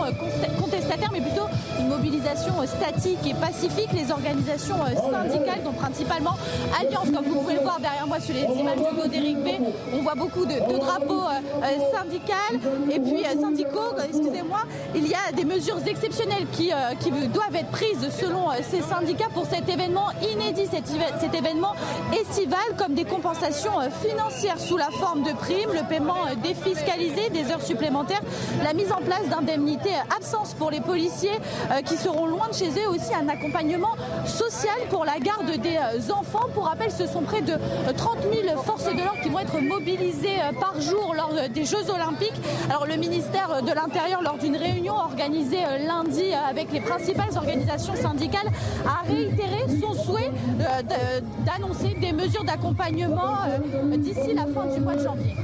contestataire, mais plutôt une mobilisation statique et pacifique. Les organisations syndicales, dont principalement Alliance, comme vous pouvez le voir derrière moi sur les images de d'Éric B, on voit beaucoup de, drapeaux syndicaux et puis syndicaux, excusez-moi. Il y a des mesures exceptionnelles qui, euh, doivent être prises selon euh, ces syndicats pour cet événement inédit, cet, cet événement estival, comme des compensations euh, financières sous la forme de primes, le paiement défiscalisé des heures supplémentaires, la mise en place d'indemnités absence pour les policiers qui seront loin de chez eux, aussi un accompagnement social pour la garde des enfants. Pour rappel, ce sont près de 30 000 forces de l'ordre qui vont être mobilisées par jour lors des Jeux Olympiques. Alors le ministère de l'Intérieur, lors d'une réunion organisée lundi avec les principales organisations syndicales, a réitéré son souhait euh, d'annoncer des mesures d'accompagnement euh, d'ici la fin du mois de janvier.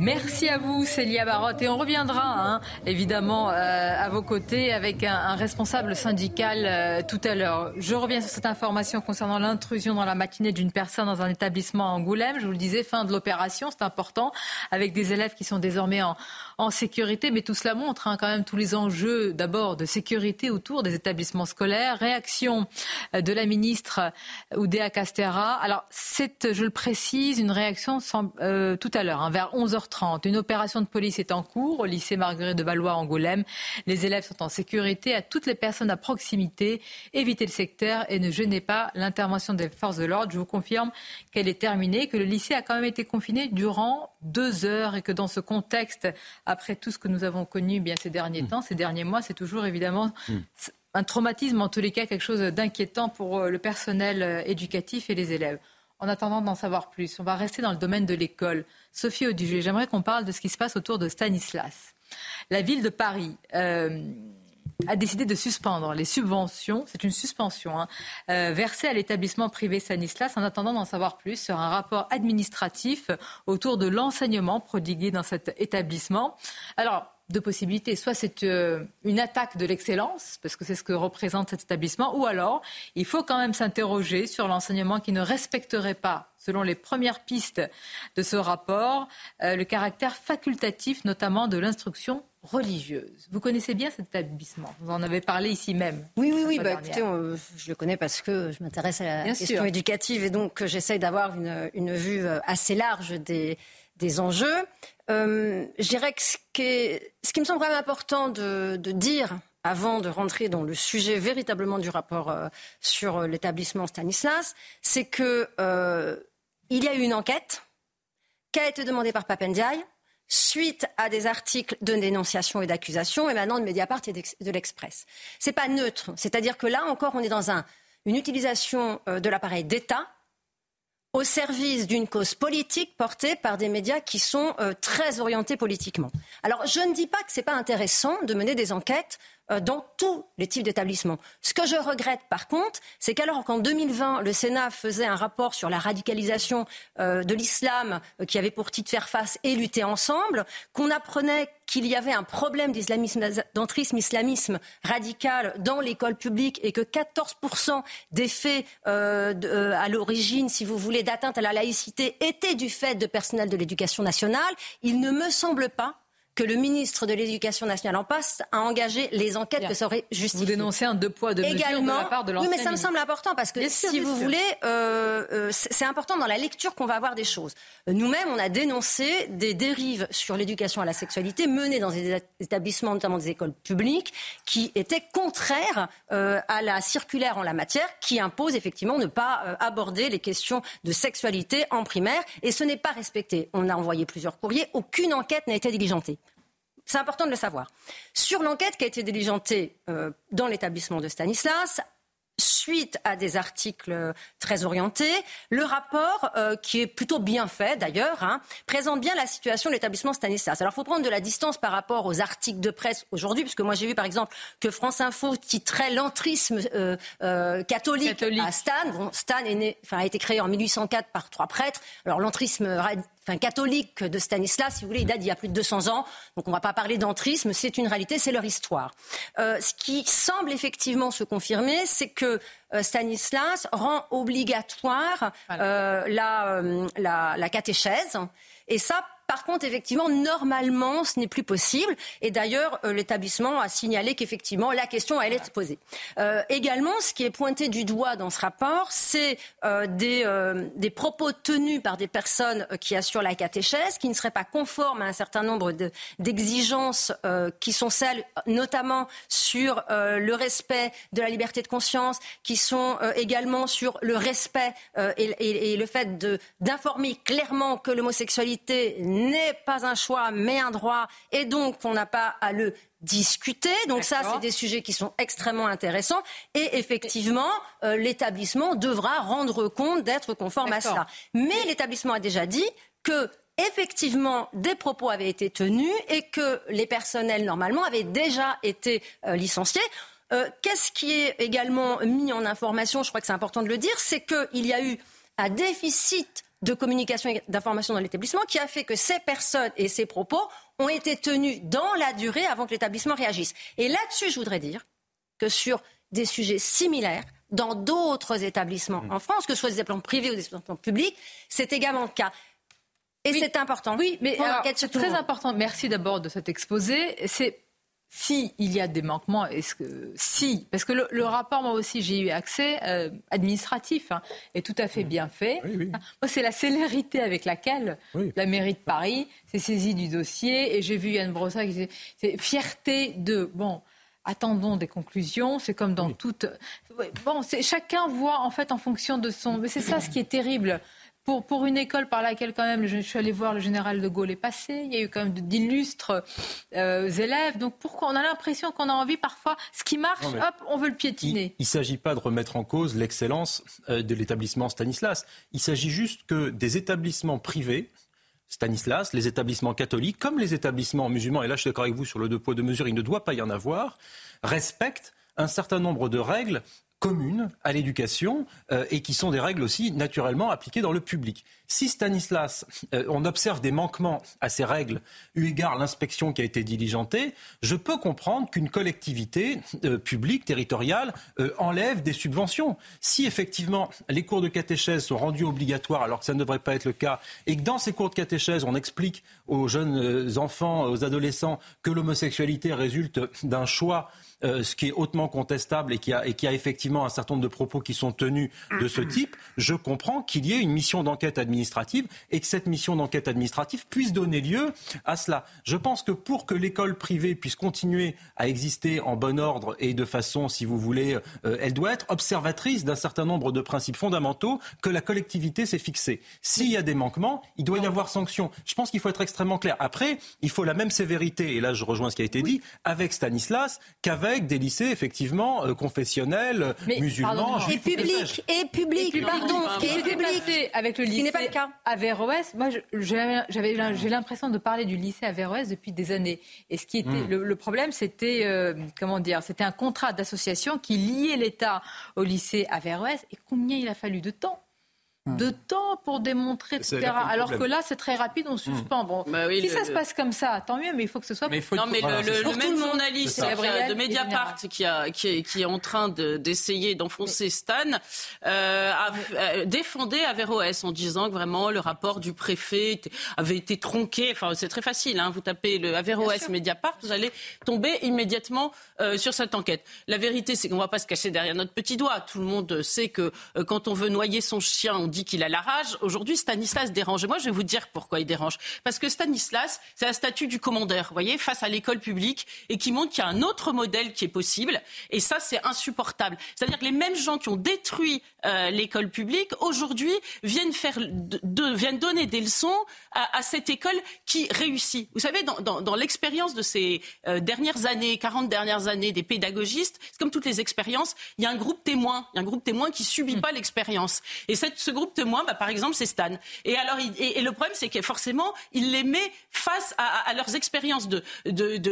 Merci à vous, Célia Barotte. Et on reviendra, hein, évidemment, euh, à vos côtés avec un, responsable syndical euh, tout à l'heure. Je reviens sur cette information concernant l'intrusion dans la matinée d'une personne dans un établissement à Angoulême. Je vous le disais, fin de l'opération, c'est important, avec des élèves qui sont désormais en, en sécurité. Mais tout cela montre hein, quand même tous les enjeux, d'abord, de sécurité autour des établissements scolaires. Réaction euh, de la ministre Oudéa Castera. Alors, c'est, je le précise, une réaction sans, tout à l'heure, hein, vers 11h 22h30. Une opération de police est en cours au lycée Marguerite de Valois-Angoulême. Les élèves sont en sécurité. À toutes les personnes à proximité, évitez le secteur et ne gênez pas l'intervention des forces de l'ordre. Je vous confirme qu'elle est terminée, que le lycée a quand même été confiné durant deux heures et que dans ce contexte, après tout ce que nous avons connu bien ces derniers mmh. temps, ces derniers mois, c'est toujours évidemment mmh. un traumatisme, en tous les cas, quelque chose d'inquiétant pour euh, le personnel euh, éducatif et les élèves. En attendant d'en savoir plus, on va rester dans le domaine de l'école. Sophie Audugé, j'aimerais qu'on parle de ce qui se passe autour de Stanislas. La ville de Paris euh, a décidé de suspendre les subventions, c'est une suspension, hein, euh, versées à l'établissement privé Stanislas en attendant d'en savoir plus sur un rapport administratif autour de l'enseignement prodigué dans cet établissement. Alors, deux possibilités. Soit c'est euh, une attaque de l'excellence, parce que c'est ce que représente cet établissement, ou alors il faut quand même s'interroger sur l'enseignement qui ne respecterait pas, selon les premières pistes de ce rapport, euh, le caractère facultatif notamment de l'instruction religieuse. Vous connaissez bien cet établissement Vous en avez parlé ici même. Oui, oui, oui. Bah, écoutez, je le connais parce que je m'intéresse à la question éducative et donc j'essaye d'avoir une, une, vue euh, assez large des, des enjeux. Euh, je dirais que ce qui, ce qui, me semble vraiment important de, dire avant de rentrer dans le sujet véritablement du rapport euh, sur l'établissement Stanislas, c'est que euh, il y a eu une enquête qui a été demandée par Papendiaï suite à des articles de dénonciation et d'accusation, et maintenant de Mediapart et de l'Express. C'est pas neutre, c'est-à-dire que là encore, on est dans un, une utilisation de l'appareil d'État au service d'une cause politique portée par des médias qui sont euh, très orientés politiquement. Alors je ne dis pas que ce n'est pas intéressant de mener des enquêtes euh, dans tous les types d'établissements. Ce que je regrette par contre, c'est qu'alors qu'en 2020, le Sénat faisait un rapport sur la radicalisation euh, de l'islam euh, qui avait pour titre faire face et lutter ensemble, qu'on apprenait qu'il y avait un problème d'entrisme islamisme radical dans l'école publique et que 14% des faits à l'origine, si vous voulez, d'atteinte à la laïcité étaient du fait de personnel de l'éducation nationale, il ne me semble pas que le ministre de l'Éducation nationale en passe a engagé les enquêtes que ça aurait justifié. Vous dénoncez un deux poids deux mesures de la part de Oui, mais ça me semble important parce que si vous voulez, euh, euh, c'est important dans la lecture qu'on va avoir des choses. Nous-mêmes, on a dénoncé des dérives sur l'éducation à la sexualité menées dans des établissements, notamment des écoles publiques, qui étaient contraires euh, à la circulaire en la matière, qui impose effectivement ne pas aborder les questions de sexualité en primaire, et ce n'est pas respecté. On a envoyé plusieurs courriers, aucune enquête n'a été diligentée. C'est important de le savoir. Sur l'enquête qui a été diligentée euh, dans l'établissement de Stanislas, suite à des articles très orientés. Le rapport, euh, qui est plutôt bien fait d'ailleurs, hein, présente bien la situation de l'établissement Stanislas. Alors il faut prendre de la distance par rapport aux articles de presse aujourd'hui, puisque moi j'ai vu par exemple que France Info titrait l'entrisme euh, catholique, à Stan. Bon, Stan est né, a été créé en 1804 par trois prêtres. Alors l'entrisme catholique de Stanislas, si vous voulez, il date d'il y a plus de 200 ans. Donc on ne va pas parler d'entrisme, c'est une réalité, c'est leur histoire. Euh, ce qui semble effectivement se confirmer, c'est que euh, Stanislas rend obligatoire euh, la, la, la catéchèse. Et ça, par contre, effectivement, normalement, ce n'est plus possible. Et d'ailleurs, euh, l'établissement a signalé qu'effectivement, la question allait être posée. Euh, également, ce qui est pointé du doigt dans ce rapport, c'est euh, des, propos tenus par des personnes qui assurent la catéchèse, qui ne seraient pas conformes à un certain nombre d'exigences qui sont celles notamment sur le respect de la liberté de conscience, qui sont également sur le respect et, le fait d'informer clairement que l'homosexualité n'est pas un choix mais un droit et donc on n'a pas à le discuter. Donc ça, c'est des sujets qui sont extrêmement intéressants. Et effectivement, euh, l'établissement devra rendre compte d'être conforme à cela. Mais l'établissement a déjà dit que effectivement, des propos avaient été tenus et que les personnels, normalement, avaient déjà été euh, licenciés. Euh, qu'est-ce qui est également mis en information, je crois que c'est important de le dire, c'est qu'il y a eu un déficit de communication et d'information dans l'établissement qui a fait que ces personnes et ces propos ont été tenus dans la durée avant que l'établissement réagisse. Et là-dessus, je voudrais dire que sur des sujets similaires, dans d'autres établissements mmh. en France, que ce soit des établissements privés ou des établissements publics, c'est également le cas. Et c'est important. Oui, mais c'est très important. Merci d'abord de cet exposé. C'est si il y a des manquements, est-ce que si, parce que le, rapport, moi aussi, j'ai eu accès euh, administratif, hein, est tout à fait bien fait. Moi, c'est la célérité avec laquelle la mairie de Paris s'est saisie du dossier, et j'ai vu Yann Brossa qui disait, c'est fierté de bon. Attendons des conclusions. C'est comme dans toute. Bon, chacun voit en fait en fonction de son. Mais c'est ça ce qui est terrible pour, pour une école par laquelle quand même je suis allé voir le général de Gaulle est passé, il y a eu quand même d'illustres euh, élèves. Donc pourquoi on a l'impression qu'on a envie parfois, ce qui marche, hop, on veut le piétiner. Il ne s'agit pas de remettre en cause l'excellence euh, de l'établissement Stanislas. Il s'agit juste que des établissements privés Stanislas, les établissements catholiques, comme les établissements musulmans, et là je suis d'accord avec vous sur le deux poids, deux mesures, il ne doit pas y en avoir, respectent un certain nombre de règles communes à l'éducation euh, et qui sont des règles aussi naturellement appliquées dans le public. Si Stanislas, euh, on observe des manquements à ces règles, eu égard l'inspection qui a été diligentée, je peux comprendre qu'une collectivité euh, publique, territoriale, enlève des subventions. Si effectivement les cours de catéchèse sont rendus obligatoires alors que ça ne devrait pas être le cas, et que dans ces cours de catéchèse on explique aux jeunes enfants, aux adolescents que l'homosexualité résulte d'un choix euh, ce qui est hautement contestable et qui, a, et qui a effectivement un certain nombre de propos qui sont tenus de ce type, je comprends qu'il y ait une mission d'enquête administrative et que cette mission d'enquête administrative puisse donner lieu à cela. Je pense que pour que l'école privée puisse continuer à exister en bon ordre et de façon, si vous voulez, euh, elle doit être observatrice d'un certain nombre de principes fondamentaux que la collectivité s'est fixés. S'il y a des manquements, il doit y avoir sanction. Je pense qu'il faut être extrêmement clair. Après, il faut la même sévérité, et là je rejoins ce qui a été dit, avec Stanislas qu'avec avec des lycées effectivement euh, confessionnels, musulmans. et public, et public, pardon, et public. Avec le lycée n'est pas le cas. à Verroès, moi j'ai l'impression de parler du lycée à Verroès depuis des années. Et ce qui était hmm. le, problème, c'était euh, comment dire, c'était un contrat d'association qui liait l'État au lycée à Verroès. Et combien il a fallu de temps de temps pour démontrer, etc. Alors que là, c'est très rapide, on suspend. Bon, bah si ça se passe comme ça, tant mieux, mais il faut que ce soit. Mais non, mais le, même journaliste de Mediapart qui, a, qui, est, qui est en train d'essayer d'enfoncer Stan euh, a, euh, défendait Averroès en disant que vraiment le rapport du préfet avait été tronqué. Enfin, c'est très facile. Hein, vous tapez le Averroès Mediapart, vous allez tomber immédiatement euh, sur cette enquête. La vérité, c'est qu'on ne va pas se cacher derrière notre petit doigt. Tout le monde sait que euh, quand on veut noyer son chien, on dit qu'il a la rage. Aujourd'hui, Stanislas dérange. Et moi, je vais vous dire pourquoi il dérange. Parce que Stanislas, c'est un statut du commandeur, vous voyez, face à l'école publique, et qui montre qu'il y a un autre modèle qui est possible. Et ça, c'est insupportable. C'est-à-dire que les mêmes gens qui ont détruit euh, l'école publique, aujourd'hui, viennent, faire de, viennent donner des leçons à, cette école qui réussit. Vous savez, dans, l'expérience de ces euh, dernières années, 40 dernières années des pédagogistes, c'est comme toutes les expériences, il y a un groupe témoin. Il y a un groupe témoin qui subit hmm. pas l'expérience. Et cette, ce groupe témoin, bah, par exemple, c'est Stan. Et alors, et, le problème, c'est que forcément, il les met face à, leurs expériences de,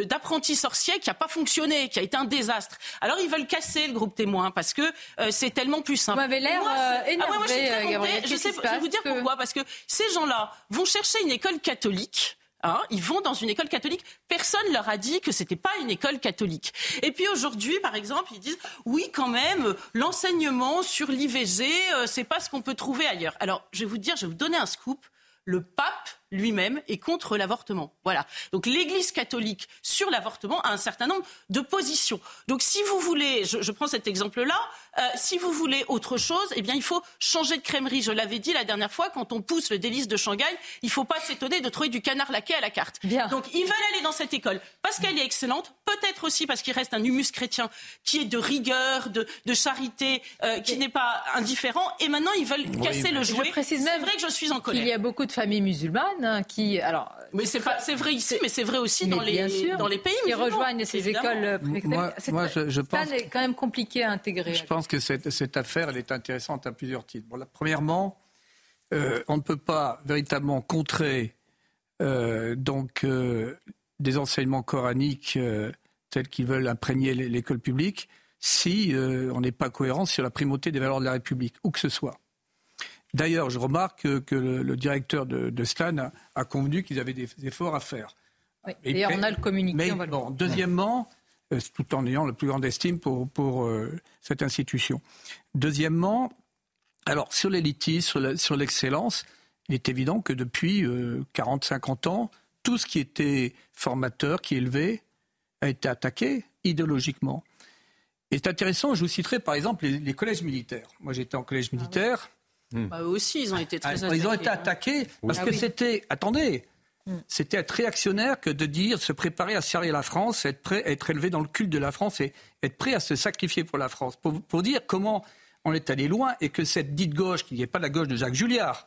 d'apprentis sorciers qui n'a pas fonctionné, qui a été un désastre. Alors, ils veulent casser le groupe témoin parce que euh, c'est tellement plus simple. Vous m'avez l'air euh, énervé, ah je, sais, je vais vous dire pourquoi. Parce que ces gens-là vont chercher une école catholique Hein, ils vont dans une école catholique. Personne leur a dit que c'était pas une école catholique. Et puis aujourd'hui, par exemple, ils disent oui, quand même, l'enseignement sur l'IVG, euh, c'est pas ce qu'on peut trouver ailleurs. Alors, je vais vous dire, je vais vous donner un scoop. Le pape lui-même est contre l'avortement. Voilà. Donc l'Église catholique sur l'avortement a un certain nombre de positions. Donc si vous voulez, je, prends cet exemple-là, euh, si vous voulez autre chose, eh bien il faut changer de crèmerie. Je l'avais dit la dernière fois, quand on pousse le délice de Shanghai, il ne faut pas s'étonner de trouver du canard laqué à la carte. Donc ils veulent aller dans cette école parce qu'elle est excellente, peut-être aussi parce qu'il reste un humus chrétien qui est de rigueur, de, charité, euh, qui n'est pas indifférent. Et maintenant ils veulent casser le jouet. C'est vrai que je suis en colère. Il y a beaucoup de familles musulmanes Hein, qui, alors, mais c'est c'est vrai ici, mais c'est vrai aussi dans les dans les pays qui rejoignent ces écoles. Euh, moi, moi je, je pense c'est quand même compliqué à intégrer. Je pense que cette, cette affaire, elle est intéressante à plusieurs titres. Bon, premièrement, euh, on ne peut pas véritablement contrer euh, donc des enseignements coraniques tels qu'ils veulent imprégner l'école publique si on n'est pas cohérent sur la primauté des valeurs de la République, où que ce soit. D'ailleurs, je remarque que, le, directeur de, Stan a, convenu qu'ils avaient des efforts à faire. et on a le communiqué. Mais, bon, deuxièmement, euh, tout en ayant la plus grande estime pour, pour euh, cette institution. Deuxièmement, alors sur l'élitisme, sur l'excellence, il est évident que depuis 40-50 euh, ans, tout ce qui était formateur, qui élevait, a été attaquée idéologiquement. Et c'est intéressant, je vous citerai par exemple les, collèges militaires. Moi j'étais en collège ah militaire. Bah, eux aussi, ils ont été très attaqués. Ah, ils ont été hein. attaqués parce ah que c'était, attendez, hmm. c'était être réactionnaire que de dire se préparer à servir la France, être prêt à être élevé dans le culte de la France et être prêt à se sacrifier pour la France. Pour, pour dire comment on est allé loin et que cette dite gauche, qui n'est pas la gauche de Jacques Julliard,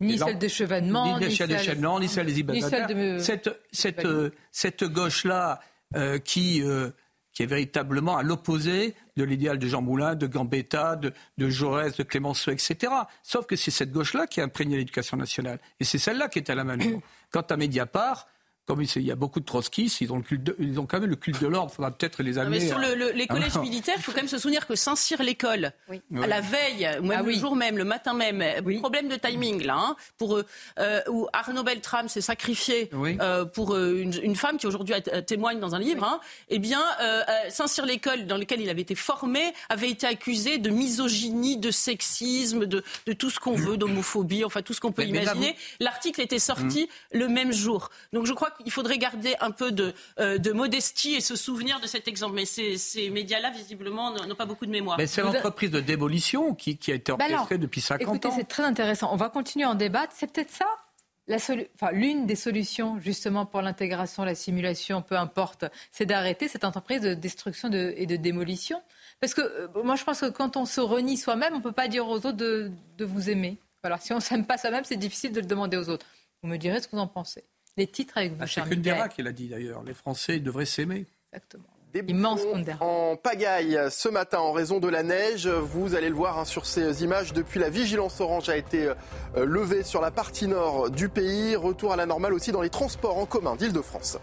ni celle des Chevènements, ni, celle des Chevènements, ni celle des de... Cette, cette, euh, cette gauche-là euh, qui, euh, qui est véritablement à l'opposé de l'idéal de Jean Moulin, de Gambetta, de, de Jaurès, de Clémenceau, etc. Sauf que c'est cette gauche-là qui a imprégné l'éducation nationale. Et c'est celle-là qui est à la manœuvre. Quant à Mediapart, comme il y a beaucoup de trotskistes, ils ont, ils ont quand même le culte de l'ordre. Il faudra peut-être les amener. sur les collèges militaires, il faut quand même se souvenir que Saint-Cyr l'école, à la veille, même ah le jour même, le matin même, problème de timing là, hein, pour euh, où Arnaud Beltrame s'est sacrifié euh, pour euh, une, femme qui aujourd'hui témoigne dans un livre. Hein, eh bien, Saint-Cyr l'école, dans lequel il avait été formé, avait été accusé de misogynie, de sexisme, de, de tout ce qu'on veut, d'homophobie, enfin tout ce qu'on peut imaginer. L'article était sorti hum. le même jour. Donc je crois que il faudrait garder un peu euh, de, modestie et se souvenir de cet exemple. Mais ces, médias-là, visiblement, n'ont pas beaucoup de mémoire. Mais c'est l'entreprise de démolition qui, a été bah orchestrée depuis 50 écoutez, ans. C'est très intéressant. On va continuer en débattre. C'est peut-être ça l'une des solutions justement pour l'intégration, la simulation, peu importe, c'est d'arrêter cette entreprise de destruction et de démolition. Parce que euh, moi, je pense que quand on se renie soi-même, on ne peut pas dire aux autres de, vous aimer. Alors, si on ne s'aime pas soi-même, c'est difficile de le demander aux autres. Vous me direz ce que vous en pensez les titres avec vous, ah, C'est Kundera qui l'a dit d'ailleurs. Les Français devraient s'aimer. Exactement. Immense en pagaille ce matin en raison de la neige. Vous allez le voir hein, sur ces images. Depuis la vigilance orange a été euh, levée sur la partie nord du pays. Retour à la normale aussi dans les transports en commun d'Île-de-France.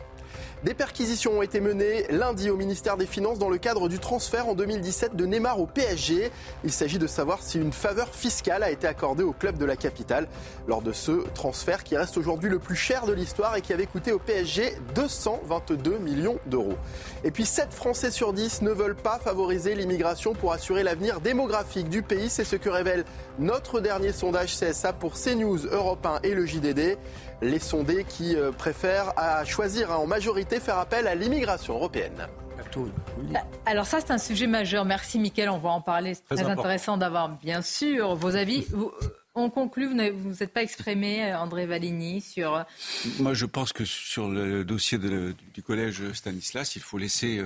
Des perquisitions ont été menées lundi au ministère des Finances dans le cadre du transfert en 2017 de Neymar au PSG. Il s'agit de savoir si une faveur fiscale a été accordée au club de la capitale lors de ce transfert qui reste aujourd'hui le plus cher de l'histoire et qui avait coûté au PSG 222 millions d'euros. Et puis 7 Français sur 10 ne veulent pas favoriser l'immigration pour assurer l'avenir démographique du pays. C'est ce que révèle notre dernier sondage CSA pour CNews, Europe 1 et le JDD les sondés qui euh, préfèrent à choisir hein, en majorité faire appel à l'immigration européenne. Bah, alors ça, c'est un sujet majeur. Merci, Mickaël. On va en parler. C'est très, intéressant d'avoir, bien sûr, vos avis. Euh, on conclut, vous n'êtes pas exprimé, euh, André Valigny, sur... Moi, je pense que sur le dossier du collège Stanislas, il faut laisser,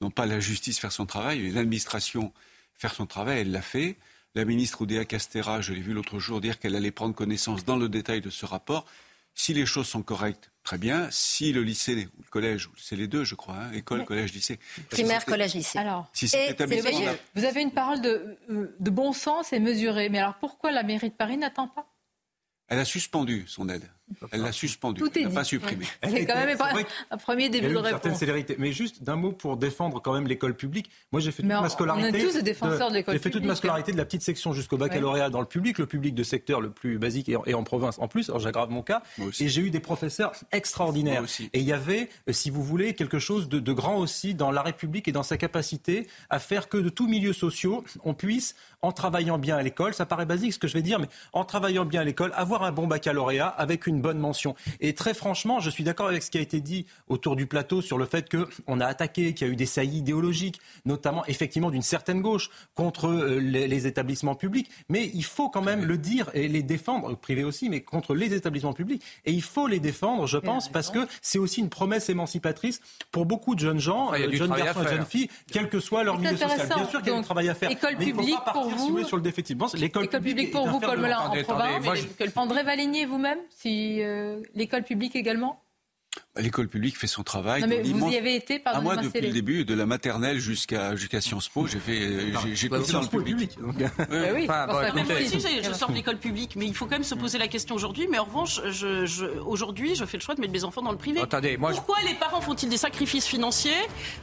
non pas la justice faire son travail, mais l'administration faire son travail. Elle l'a fait. La ministre Oudéa Castera, je l'ai vu l'autre jour dire qu'elle allait prendre connaissance dans le détail de ce rapport. Si les choses sont correctes, très bien. Si le lycée ou le collège, c'est les deux, je crois, hein, école, collège, lycée. Primaire, collège, lycée. Alors, si vous avez une parole de, euh, de bon sens et mesurée. Mais alors pourquoi la mairie de Paris n'attend pas? Elle a suspendu son aide. Elle l'a suspendu. Tout est pas supprimé. C'est quand même un premier début de réponse. célérité. Mais juste d'un mot pour défendre quand même l'école publique. Moi, j'ai fait toute ma scolarité. On est tous des défenseurs de, l'école publique. J'ai fait toute ma scolarité de la petite section jusqu'au baccalauréat dans le public, le public de secteur le plus basique et en, province en plus. Alors j'aggrave mon cas. Et j'ai eu des professeurs extraordinaires. Et il y avait, euh, si vous voulez, quelque chose de, de grand aussi dans la République et dans sa capacité à faire que de tous milieux sociaux, on puisse, en travaillant bien à l'école, ça paraît basique ce que je vais dire, mais en travaillant bien à l'école, avoir un bon baccalauréat avec une une bonne mention. Et très franchement, je suis d'accord avec ce qui a été dit autour du plateau sur le fait qu'on a attaqué, qu'il y a eu des saillies idéologiques, notamment effectivement d'une certaine gauche contre euh, les, établissements publics. Mais il faut quand même le dire et les défendre, privés aussi, mais contre les établissements publics. Et il faut les défendre, je pense, parce que c'est aussi une promesse émancipatrice pour beaucoup de jeunes gens, euh, jeunes garçons et jeunes filles, quel que soit leur milieu social. Bien sûr qu'il y a du travail à faire. École mais publique pas pour vous. sur le défaitif. L'école publique, pour vous, Paul Melun, en province. André Valigné, vous-même, si euh, l'école publique également? L'école publique fait son travail. Non, mais vous y avez été, pardon. moi, depuis le début, de la maternelle jusqu'à jusqu'à Sciences Po, j'ai fait, j'ai bah, Sciences Po public. oui, oui. je sors de l'école publique, mais il faut quand même se poser la question aujourd'hui. Mais en revanche, je, je, aujourd'hui, je fais le choix de mettre mes enfants dans le privé. Attendez, moi, Pourquoi les parents font-ils des sacrifices financiers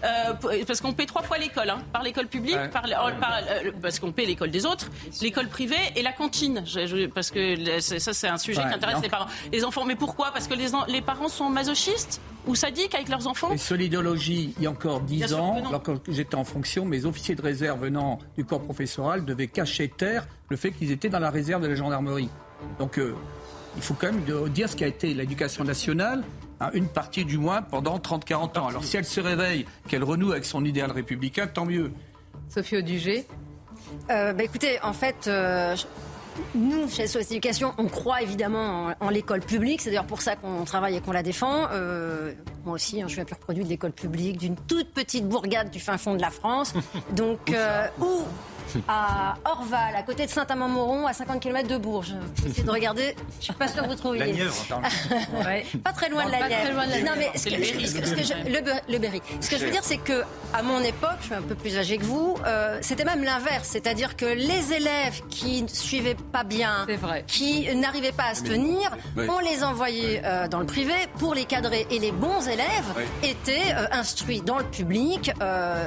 euh, Parce qu'on paie trois fois l'école, hein, par l'école publique, par, par euh, parce qu'on paie l'école des autres, l'école privée et la cantine. parce que ça, c'est un sujet qui intéresse les parents. Les enfants, mais pourquoi? Parce que les, les parents sont masochistes? Ou sadiques avec leurs enfants Et sur l'idéologie, il y a encore dix ans, lorsque j'étais en fonction, mes officiers de réserve venant du corps professoral devaient cacher terre le fait qu'ils étaient dans la réserve de la gendarmerie. Donc euh, il faut quand même dire ce qu'a été l'éducation nationale hein, une partie du moins pendant 30-40 ans. Alors si elle se réveille, qu'elle renoue avec son idéal républicain, tant mieux. Sophie Audugé euh, bah, Écoutez, en fait, euh, nous, chez SOS Éducation, on croit évidemment en, l'école publique. C'est d'ailleurs pour ça qu'on travaille et qu'on la défend. Euh, moi aussi, hein, je suis un pur produit de l'école publique, d'une toute petite bourgade du fin fond de la France. Donc, où à Orval, à côté de Saint-Amand-Moron, à 50 km de Bourges. Essayez de regarder, je suis pas sûre que vous trouviez. La Nièvre, Pas très loin de la Nièvre. Non, mais ce que, le, Berry. Ce que je veux dire, c'est que à mon époque, je suis un peu plus âgée que vous, euh, c'était même l'inverse. C'est-à-dire que les élèves qui ne suivaient pas bien, qui n'arrivaient pas à se tenir, on les envoyait euh, dans le privé pour les cadrer. Et les bons élèves étaient euh, instruits dans le public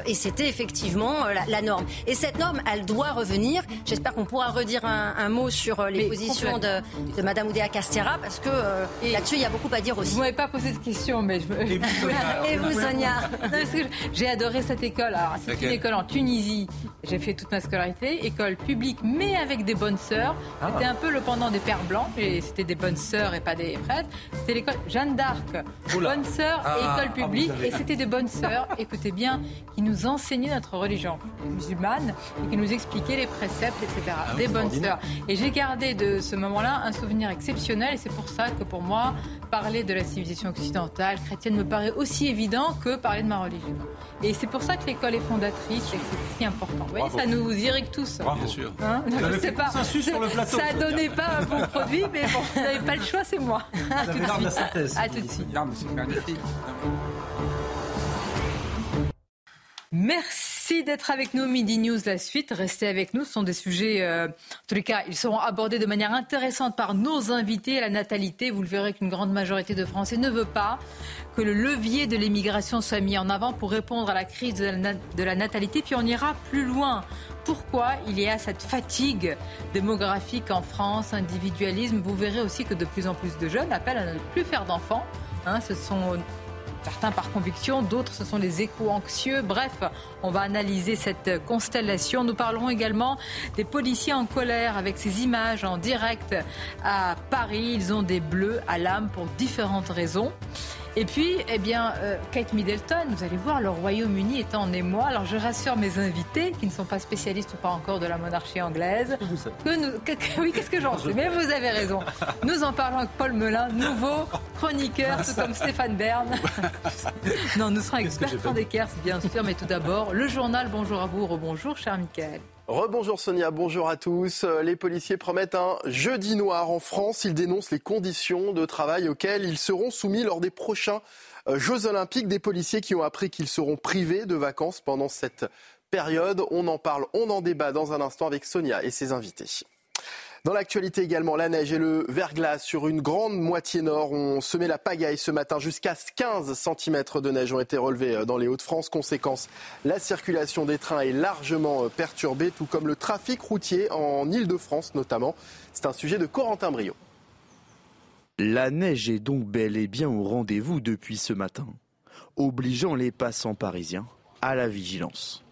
et c'était effectivement la, la norme. Et cette norme, elle doit revenir. J'espère qu'on pourra redire un, mot sur euh, les positions de, de Madame Oudéa Castera, parce que euh, là-dessus, il y a beaucoup à dire aussi. Vous m'avez pas posé de question, mais je... Et vous, Sonia, J'ai adoré cette école. Alors, c'est une école en Tunisie. J'ai fait toute ma scolarité, école publique, mais avec des bonnes sœurs. Ah. C'était un peu le pendant des pères blancs, et c'était des bonnes sœurs et pas des prêtres. C'était l'école Jeanne d'Arc, bonnes sœurs et ah, école ah, publique, et c'était des bonnes sœurs, écoutez bien, qui nous enseignaient notre religion musulmane et qui nous expliquer les préceptes, etc. Ah des bonnes sœurs. Et j'ai gardé de ce moment-là un souvenir exceptionnel et c'est pour ça que pour moi, parler de la civilisation occidentale, chrétienne, me paraît aussi évident que parler de ma religion. Et c'est pour ça que l'école est fondatrice et que c'est si important. Vous voyez, ça nous irrigue tous. Bravo. Bien sûr. Hein je sais pas. Sur le plateau, ça donnait pas un bon produit, mais bon, vous n'avez pas le choix, c'est moi. À tout de suite. À tout de suite. Merci d'être avec nous. Midi News, la suite. Restez avec nous. Ce sont des sujets, euh, en tous les cas, ils seront abordés de manière intéressante par nos invités. La natalité, vous le verrez qu'une grande majorité de Français ne veut pas que le levier de l'immigration soit mis en avant pour répondre à la crise de la, de la natalité. Puis on ira plus loin. Pourquoi il y a cette fatigue démographique en France, individualisme? Vous verrez aussi que de plus en plus de jeunes appellent à ne plus faire d'enfants. Hein, ce sont certains par conviction, d'autres ce sont les échos anxieux. Bref, on va analyser cette constellation. Nous parlerons également des policiers en colère avec ces images en direct à Paris. Ils ont des bleus à l'âme pour différentes raisons. Et puis, eh bien, euh, Kate Middleton, vous allez voir, le Royaume-Uni est en émoi. Alors, je rassure mes invités, qui ne sont pas spécialistes ou pas encore de la monarchie anglaise. Que nous, oui, qu'est-ce que j'en sais? Mais vous avez raison. Nous en parlons avec Paul Melun, nouveau chroniqueur, tout comme Stéphane Bern. non, nous serons experts en d'équerre, bien sûr. Mais tout d'abord, le journal. Bonjour à vous, rebonjour, cher Michael. Rebonjour Sonia, bonjour à tous. Les policiers promettent un jeudi noir en France. Ils dénoncent les conditions de travail auxquelles ils seront soumis lors des prochains euh, Jeux olympiques. Des policiers qui ont appris qu'ils seront privés de vacances pendant cette période. On en parle, on en débat dans un instant avec Sonia et ses invités. Dans l'actualité également, la neige et le verglas sur une grande moitié nord ont semé la pagaille ce matin. Jusqu'à 15 cm de neige ont été relevés euh, dans les Hauts-de-France. Conséquence, la circulation des trains est largement euh, perturbée, tout comme le trafic routier en Ile-de-France notamment. C'est un sujet de Corentin Brio. La neige est donc bel et bien au rendez-vous depuis ce matin, obligeant les passants parisiens à la vigilance.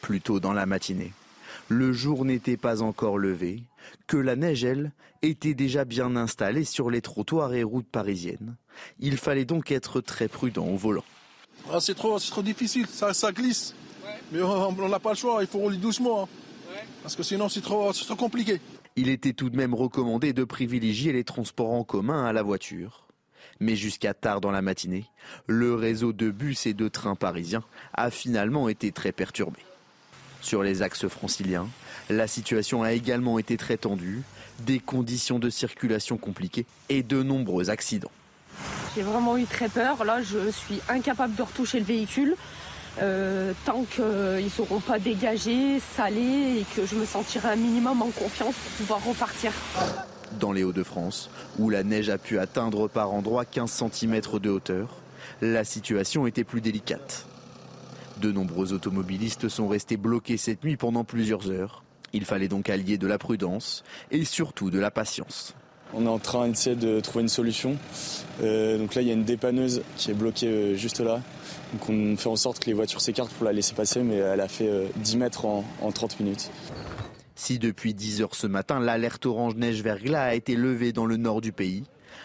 Plus tôt dans la matinée, le jour n'était pas encore levé, que la neige, elle, était déjà bien installée sur les trottoirs et routes parisiennes. Il fallait donc être très prudent au volant. Ah, c'est trop, trop difficile, ça, ça glisse. Mais on n'a pas le choix, il faut rouler doucement. Hein. Parce que sinon c'est trop, trop compliqué. Il était tout de même recommandé de privilégier les transports en commun à la voiture. Mais jusqu'à tard dans la matinée, le réseau de bus et de trains parisiens a finalement été très perturbé. Sur les axes franciliens, la situation a également été très tendue, des conditions de circulation compliquées et de nombreux accidents. J'ai vraiment eu très peur. Là, je suis incapable de retoucher le véhicule. Euh, tant qu'ils ne seront pas dégagés, salés et que je me sentirai un minimum en confiance pour pouvoir repartir. Dans les Hauts-de-France, où la neige a pu atteindre par endroits 15 cm de hauteur, la situation était plus délicate. De nombreux automobilistes sont restés bloqués cette nuit pendant plusieurs heures. Il fallait donc allier de la prudence et surtout de la patience. On est en train d'essayer de trouver une solution. Euh, donc là, il y a une dépanneuse qui est bloquée euh, juste là. Donc on fait en sorte que les voitures s'écartent pour la laisser passer, mais elle a fait 10 euh, mètres en, en 30 minutes. Si depuis 10 heures ce matin, l'alerte orange neige verglas a été levée dans le nord du pays,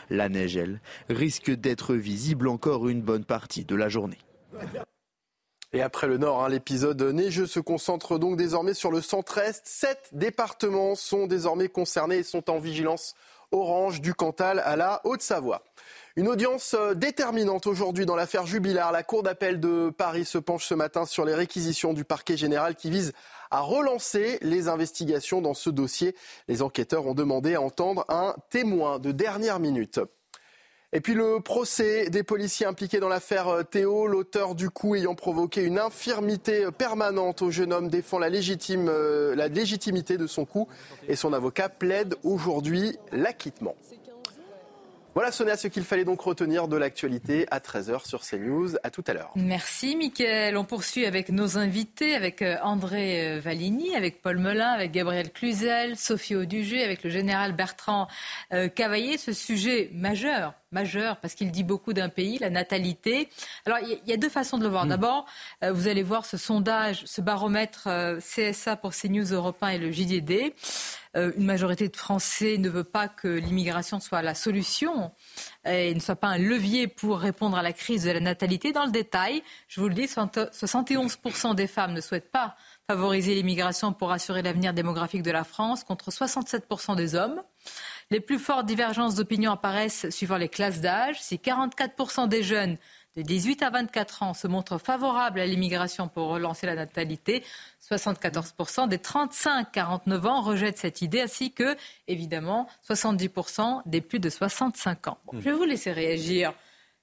La neige, elle, risque d'être visible encore une bonne partie de la journée. Et après le Nord, hein, l'épisode neigeux se concentre donc désormais sur le centre-est. Sept départements sont désormais concernés et sont en vigilance orange du Cantal à la Haute-Savoie. Une audience euh, déterminante aujourd'hui dans l'affaire Jubilard. La Cour d'appel de Paris se penche ce matin sur les réquisitions du parquet général qui vise à relancer les investigations dans ce dossier. Les enquêteurs ont demandé à entendre un témoin de dernière minute. Et puis le procès des policiers impliqués dans l'affaire euh, Théo, l'auteur du coup ayant provoqué une infirmité euh, permanente au jeune homme défend la, légitime, la légitimité de son coup et son avocat plaide aujourd'hui l'acquittement. Voilà, Sonia, ce qu'il fallait donc retenir de l'actualité à 13h sur CNews. À tout à l'heure. Merci, Mickaël. On poursuit avec nos invités, avec euh, André euh, Valigny, avec Paul Melun, avec Gabriel Cluzel, Sophie Audugé, avec le général Bertrand euh, Cavaillé. Ce sujet majeur majeur parce qu'il dit beaucoup d'un pays, la natalité. Alors il y, a deux façons de le voir. Hmm. D'abord, vous allez voir ce sondage, ce baromètre CSA pour CNews Europe 1 et le JDD. Euh, une majorité de Français ne veut pas que l'immigration soit la solution et ne soit pas un levier pour répondre à la crise de la natalité. Dans le détail, je vous le dis, 71% des femmes ne souhaitent pas favoriser l'immigration pour assurer l'avenir démographique de la France, contre 67% des hommes. Les plus fortes divergences d'opinion apparaissent suivant les classes d'âge. Si 44% des jeunes de 18 à 24 ans se montrent favorables à l'immigration pour relancer la natalité. 74% des 35-49 ans rejettent cette idée, ainsi que, évidemment, 70% des plus de 65 ans. Hmm. Je vais vous laisser réagir.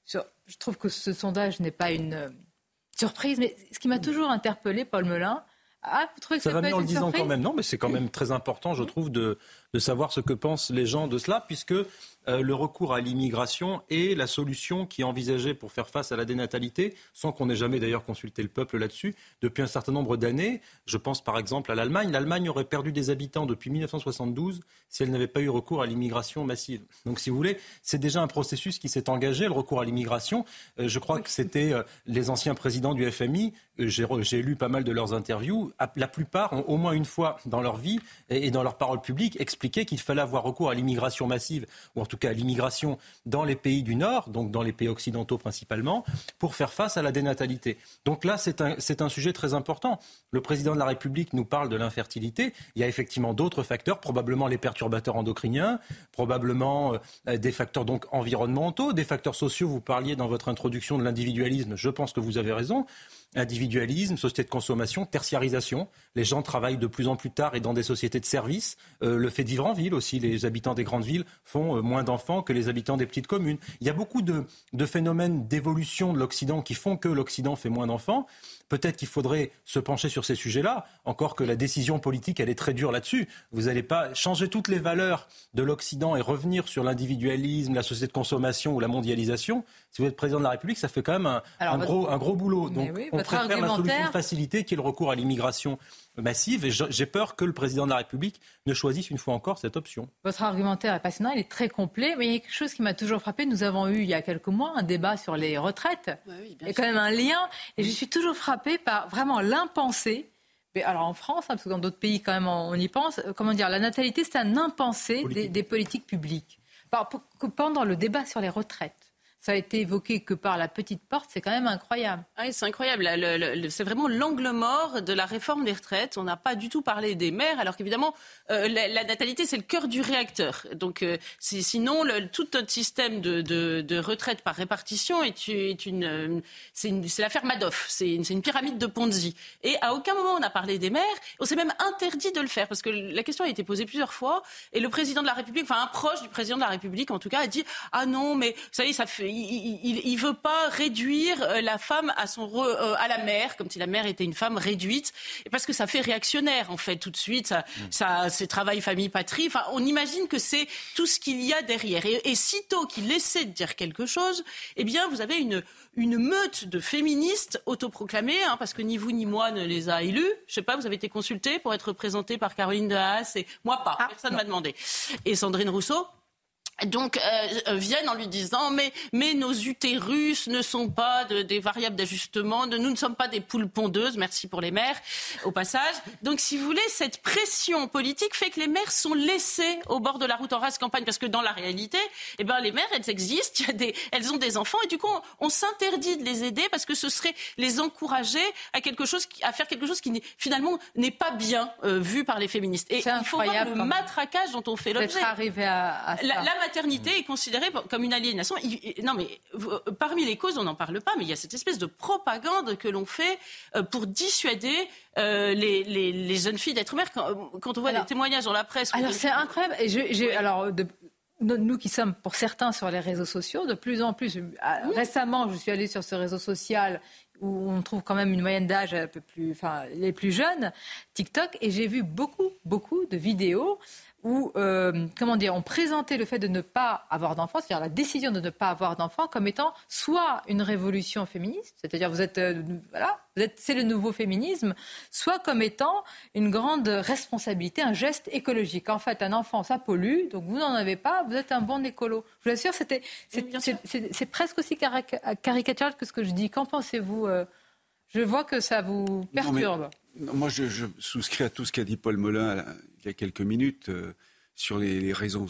je trouve que ce sondage n'est pas une euh, surprise, mais ce qui m'a toujours interpellé, Paul Melun, ah, vous trouvez que ça va mieux en le disant quand même. Non, mais c'est quand même très important, je trouve, de, de savoir ce que pensent les gens de cela, puisque euh, le recours à l'immigration est la solution qui est envisagée pour faire face à la dénatalité, sans qu'on ait jamais d'ailleurs consulté le peuple là-dessus, depuis un certain nombre d'années. Je pense par exemple à l'Allemagne. L'Allemagne aurait perdu des habitants depuis 1972 si elle n'avait pas eu recours à l'immigration massive. Donc si vous voulez, c'est déjà un processus qui s'est engagé, le recours à l'immigration. Euh, je crois que c'était euh, les anciens présidents du FMI, j'ai lu pas mal de leurs interviews, la plupart ont au moins une fois dans leur vie et dans leur parole publique qu'il fallait avoir recours à l'immigration massive, ou en tout cas à l'immigration dans les pays du Nord, donc dans les pays occidentaux principalement, pour faire face à la dénatalité. Donc là, c'est un, un sujet très important. Le président de la République nous parle de l'infertilité. Il y a effectivement d'autres facteurs, probablement les perturbateurs endocriniens, probablement euh, des facteurs donc environnementaux, des facteurs sociaux. Vous parliez dans votre introduction de l'individualisme. Je pense que vous avez raison individualisme, société de consommation, tertiarisation. Les gens travaillent de plus en plus tard et dans des sociétés de services. Euh, le fait de vivre en ville aussi. Les habitants des grandes villes font euh, moins d'enfants que les habitants des petites communes. Il y a beaucoup de, de phénomènes d'évolution de l'Occident qui font que l'Occident fait moins d'enfants. Peut-être qu'il faudrait se pencher sur ces sujets-là, encore que la décision politique, elle est très dure là-dessus. Vous n'allez pas changer toutes les valeurs de l'Occident et revenir sur l'individualisme, la société de consommation ou la mondialisation. Si vous êtes président de la République, ça fait quand même un, gros, un gros boulot. Donc, on préfère la solution facilité qui est le recours à l'immigration massive. Et j'ai peur que le président de la République ne choisisse une fois encore cette option. Votre argumentaire est passionnant, il est très complet, mais il y a quelque chose qui m'a toujours frappé. Nous avons eu il y a quelques mois un débat sur les retraites. il y a quand même un lien, et je suis toujours frappée par vraiment l'impensé. Mais alors en France, hein, parce que dans d'autres pays quand même on y pense, euh, comment dire, la natalité c'est un impensé des, des, politiques publiques. Pendant le débat sur les retraites, ça a été évoqué que par la petite porte, c'est quand même incroyable. Ah oui, c'est incroyable. c'est vraiment l'angle mort de la réforme des retraites. On n'a pas du tout parlé des mères, alors qu'évidemment, euh, la, natalité, c'est le cœur du réacteur. Donc, euh, sinon, tout notre système de, de, retraite par répartition est, est une, euh, c'est, l'affaire Madoff. C'est une, pyramide de Ponzi. Et à aucun moment on a parlé des mères. On s'est même interdit de le faire parce que la question a été posée plusieurs fois. Et le président de la République, enfin un proche du président de la République, en tout cas, a dit ah non, mais y est, ça fait il ne veut pas réduire euh, la femme à, son euh, à la mère, comme si la mère était une femme réduite, parce que ça fait réactionnaire, en fait, tout de suite. Ça, mm. ça c'est travail, famille, patrie. Enfin, on imagine que c'est tout ce qu'il y a derrière. Et, sitôt qu'il essaie de dire quelque chose, eh bien, vous avez une, une meute de féministes autoproclamées, hein, parce que ni vous ni moi ne les a élus. Je sais pas, vous avez été consulté pour être représenté par Caroline de Haas et moi pas. Ah, Personne ne m'a demandé. Et Sandrine Rousseau donc euh, viennent en lui disant mais, mais nos utérus ne sont pas de, des variables d'ajustement, nous ne sommes pas des poules pondeuses, merci pour les mères au passage. Donc si vous voulez, cette pression politique fait que les mères sont laissées au bord de la route en race campagne parce que dans la réalité, eh ben, les mères, elles existent, y a des, elles ont des enfants et du coup on, s'interdit de les aider parce que ce serait les encourager à, quelque chose, à faire quelque chose qui finalement n'est pas bien euh, vu par les féministes. Et il faut voir le matraquage dont on fait l'objet. à, à la, maternité est considérée comme une aliénation. non, mais parmi les causes, on n'en parle pas, mais il y a cette espèce de propagande que l'on fait euh, pour dissuader euh, les, les, jeunes filles d'être mères. Quand, on voit des témoignages dans la presse. Alors c'est incroyable. Et je, alors de, nous qui sommes pour certains sur les réseaux sociaux, de plus en plus. Récemment, je suis allée sur ce réseau social où on trouve quand même une moyenne d'âge un peu plus, enfin, les plus jeunes, TikTok, et j'ai vu beaucoup, beaucoup de vidéos où, euh, comment dire, on présentait le fait de ne pas avoir d'enfants, c'est-à-dire la décision de ne pas avoir d'enfants, comme étant soit une révolution féministe, c'est-à-dire vous êtes, euh, voilà, vous êtes, c'est le nouveau féminisme, soit comme étant une grande responsabilité, un geste écologique. En fait, un enfant, ça pollue, donc vous n'en avez pas, vous êtes un bon écolo. Je vous assure, c'était, c'est, presque aussi caricatural que ce que je dis. Qu'en pensez-vous euh? Je vois que ça vous perturbe. moi, je, je, souscris à tout ce qu'a dit Paul Molin il y a quelques minutes euh, sur les, raisons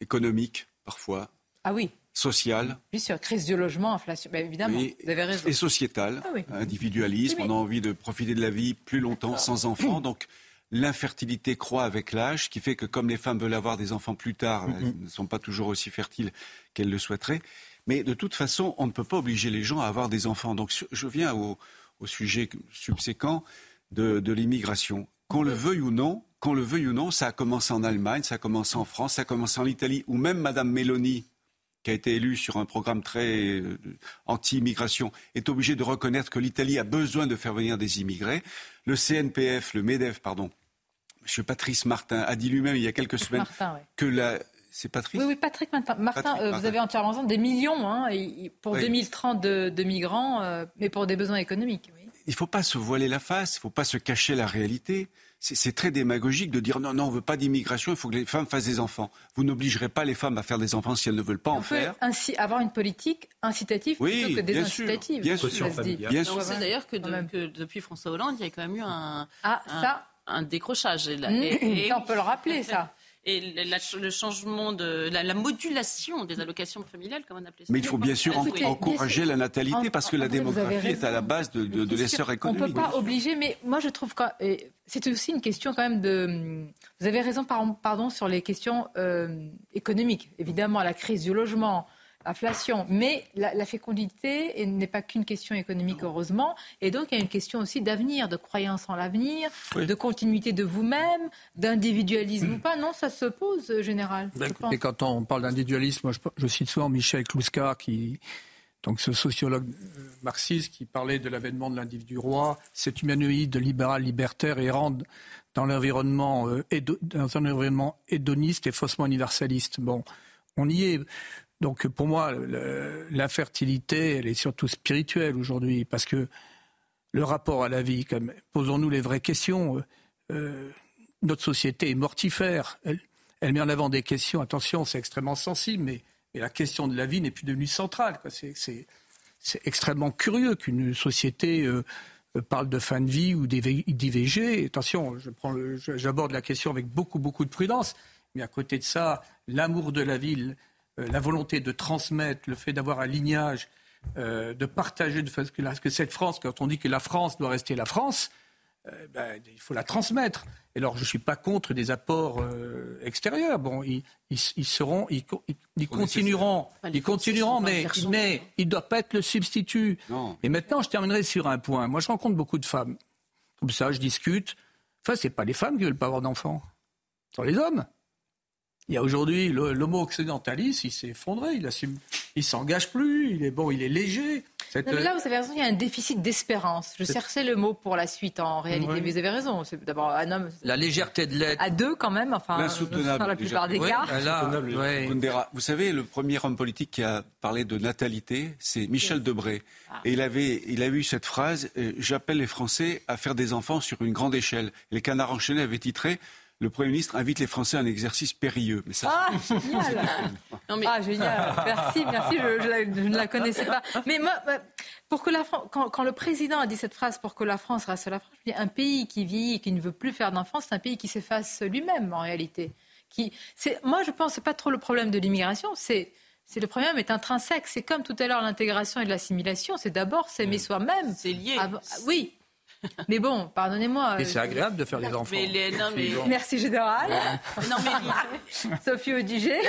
économiques, parfois. Ah oui. Sociales. Oui, sur crise du logement, inflation. Ben, évidemment, vous avez raison. Et sociétales. Ah individualisme. On a envie de profiter de la vie plus longtemps sans enfants. Donc, l'infertilité croît avec l'âge, qui fait que comme les femmes veulent avoir des enfants plus tard, elles ne sont pas toujours aussi fertiles qu'elles le souhaiteraient. Mais de toute façon, on ne peut pas obliger les gens à avoir des enfants. Donc je viens au, sujet subséquent de, de l'immigration. Qu'on le veuille ou non, qu'on le veuille ou non, ça a commencé en Allemagne, ça a commencé en France, ça a commencé en Italie, où même Madame Meloni, qui a été élue sur un programme très euh, anti-immigration, est obligée de reconnaître que l'Italie a besoin de faire venir des immigrés. Le CNPF, le MEDEF, pardon, M. Patrice Martin a dit lui-même il y a quelques semaines que la, c'est Patrice Oui, oui, Patrick Martin. Martin, euh, vous avez entièrement raison, des millions hein, pour 2030 de, migrants, euh, mais pour des besoins économiques. Il ne faut pas se voiler la face, il ne faut pas se cacher la réalité c'est très démagogique de dire non, non, on ne veut pas d'immigration, il faut que les femmes fassent des enfants. Vous n'obligerez pas les femmes à faire des enfants si elles ne veulent pas en faire. Ainsi, avoir une politique incitative plutôt que désincitative. Bien sûr, bien sûr. C'est d'ailleurs que, depuis François Hollande, il y a quand même eu un, ah, un, décrochage. Et, mmh. on peut le rappeler, ça et le changement de la, modulation des allocations familiales, comme on appelait ça. Mais il faut bien sûr encourager la natalité parce que la démographie est à la base de, de, l'essor économique. On ne peut pas obliger, mais moi je trouve que c'est aussi une question quand même de. Vous avez raison, pardon, sur les questions euh, économiques. Évidemment, la crise du logement, inflation. Mais la, fécondité n'est pas qu'une question économique, heureusement. Et donc, il y a une question aussi d'avenir, de croyance en l'avenir, de continuité de vous-même, d'individualisme ou pas. Non, ça se pose, euh, général. Et quand on parle d'individualisme, je, je, cite souvent Michel Kluska, qui, donc ce sociologue euh, marxiste qui parlait de l'avènement de l'individu roi, cet humanoïde libéral libertaire errant dans l'environnement euh, dans un environnement hédoniste et faussement universaliste. Bon, on y est. Donc pour moi, l'infertilité, elle est surtout spirituelle aujourd'hui, parce que le rapport à la vie, posons-nous les vraies questions. Euh, notre société est mortifère. Elle, met en avant des questions. Attention, c'est extrêmement sensible, mais, la question de la vie n'est plus devenue centrale. C'est extrêmement curieux qu'une société euh, parle de fin de vie ou d'IVG. Attention, j'aborde la question avec beaucoup, beaucoup de prudence. Mais à côté de ça, l'amour de la euh, la volonté de transmettre, le fait d'avoir un lignage, euh, de partager de fait que, cette France, quand on dit que la France doit rester la France, euh, ben, il faut la transmettre. Et alors, je ne suis pas contre des apports extérieurs. Bon, ils, seront, ils, continueront, ils continueront, mais, mais il ne doit pas être le substitut. Et maintenant, je terminerai sur un point. Moi, je rencontre beaucoup de femmes. Comme ça, je discute. Enfin, ce n'est pas les femmes qui veulent pas avoir d'enfants. Ce sont les hommes. Il y a aujourd'hui l'homo occidentaliste, il s'est effondré, il assume, il s'engage plus, il est bon, il est léger. là, vous avez raison, il y a un déficit d'espérance. Je cherchais le mot pour la suite en réalité, mais vous avez raison. C'est d'abord un homme. La légèreté de l'être. À deux, quand même, enfin, dans la plupart des cas. Vous savez, le premier homme politique qui a parlé de natalité, c'est Michel Debré. Ah. Et il avait, il a eu cette phrase euh, J'appelle les Français à faire des enfants sur une grande échelle. les canards enchaînés avaient titré le Premier ministre invite les Français à un exercice périlleux. Mais ça, ah, génial Ah, génial Merci, merci, je, ne la connaissais pas. Mais moi, euh, pour que la France, quand, le président a dit cette phrase, pour que la France reste la France, je dis, un pays qui vit et qui ne veut plus faire d'enfants, c'est un pays qui s'efface lui-même, en réalité. Qui, moi, je pense que ce pas trop le problème de l'immigration, c'est... C'est le problème est intrinsèque. C'est comme tout à l'heure l'intégration et l'assimilation. C'est d'abord s'aimer mm. soi-même. C'est lié. Ah, oui, mais bon, pardonnez-moi. Mais c'est agréable de faire des enfants. Merci, Général. non, mais... Sophie Audiger.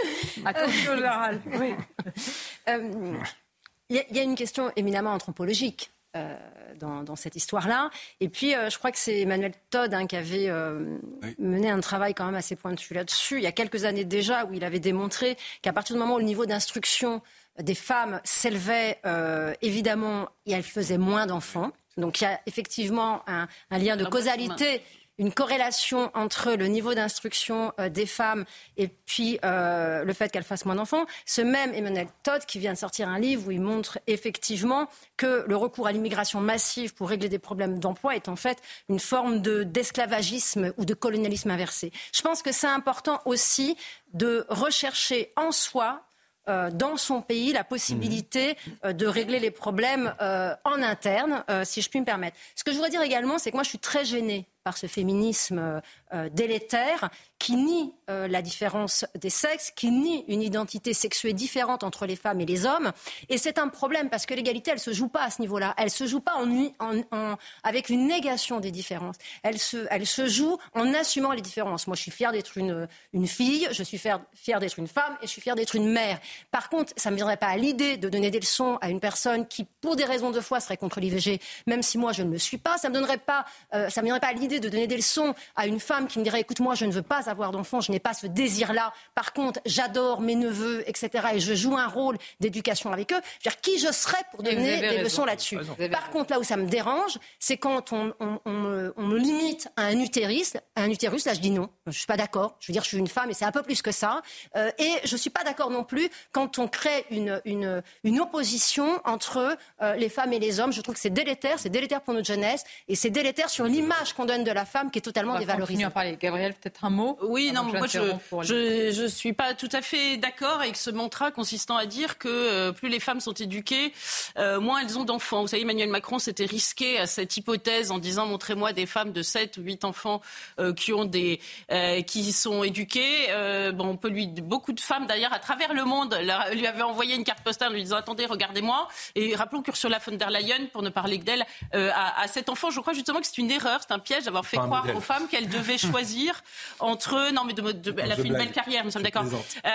Attention, Général. Euh, il y, a une question éminemment anthropologique. Euh, dans, cette histoire-là. Et puis, euh, je crois que c'est Emmanuel Todd hein, qui avait mené un travail quand même assez pointu là-dessus, il y a quelques années déjà, où il avait démontré qu'à partir du moment où le niveau d'instruction des femmes s'élevait, évidemment, elles faisaient moins d'enfants. Donc il y a effectivement un, lien de causalité une corrélation entre le niveau d'instruction euh, des femmes et puis euh, le fait qu'elles fassent moins d'enfants. Ce même Emmanuel Todd qui vient de sortir un livre où il montre effectivement que le recours à l'immigration massive pour régler des problèmes d'emploi est en fait une forme d'esclavagisme ou de colonialisme inversé. Je pense que c'est important aussi de rechercher en soi euh, dans son pays la possibilité euh, de régler les problèmes euh, en interne, si je puis me permettre. Ce que je voudrais dire également, c'est que moi, je suis très gênée par ce féminisme délétère qui nie euh, la différence des sexes, qui nie une identité sexuée différente entre les femmes et les hommes. Et c'est un problème parce que l'égalité, elle ne se joue pas à ce niveau-là. Elle ne se joue pas avec une négation des différences. Elle se, elle se joue en assumant les différences. Moi, je suis fière d'être une, une fille, je suis fière, d'être une femme et je suis fière d'être une mère. Par contre, ça ne me viendrait pas à l'idée de donner des leçons à une personne qui, pour des raisons de foi, serait contre l'IVG, même si moi, je ne le suis pas. Ça ne me euh, me viendrait pas à l'idée de donner des leçons à une femme qui me dirait écoute, moi, je ne veux pas avoir d'enfants, je n'ai pas ce désir-là. Par contre, j'adore mes neveux, etc. Et je joue un rôle d'éducation avec eux. Je veux dire, qui je serais pour donner des leçons là-dessus Par contre, là où ça me dérange, c'est quand on, me, limite à un utérus. un utérus, là, je dis non. Je ne suis pas d'accord. Je veux dire, je suis une femme et c'est un peu plus que ça. Euh, et je ne suis pas d'accord non plus quand on crée une, une, une opposition entre euh, les femmes et les hommes. Je trouve que c'est délétère. C'est délétère pour notre jeunesse. Et c'est délétère sur l'image qu'on donne de la femme qui est totalement dévalorisée à parler. Gabriel, peut-être un mot Oui, non, moi je ne suis pas tout à fait d'accord avec ce mantra consistant à dire que euh, plus les femmes sont éduquées, euh, moins elles ont d'enfants. Vous savez, Emmanuel Macron s'était risqué à cette hypothèse en disant montrez-moi des femmes de 7 ou 8 enfants euh, qui, ont des, qui sont éduquées. bon, on peut lui, beaucoup de femmes d'ailleurs à travers le monde lui avaient envoyé une carte postale en lui disant attendez, regardez-moi. Et rappelons qu'Ursula von der Leyen, pour ne parler que d'elle, à, à cet enfant, je crois justement que c'est une erreur, c'est un piège d'avoir fait croire aux femmes qu'elles devait choisir entre. Non, mais de, elle a fait une belle carrière, nous sommes d'accord. Euh,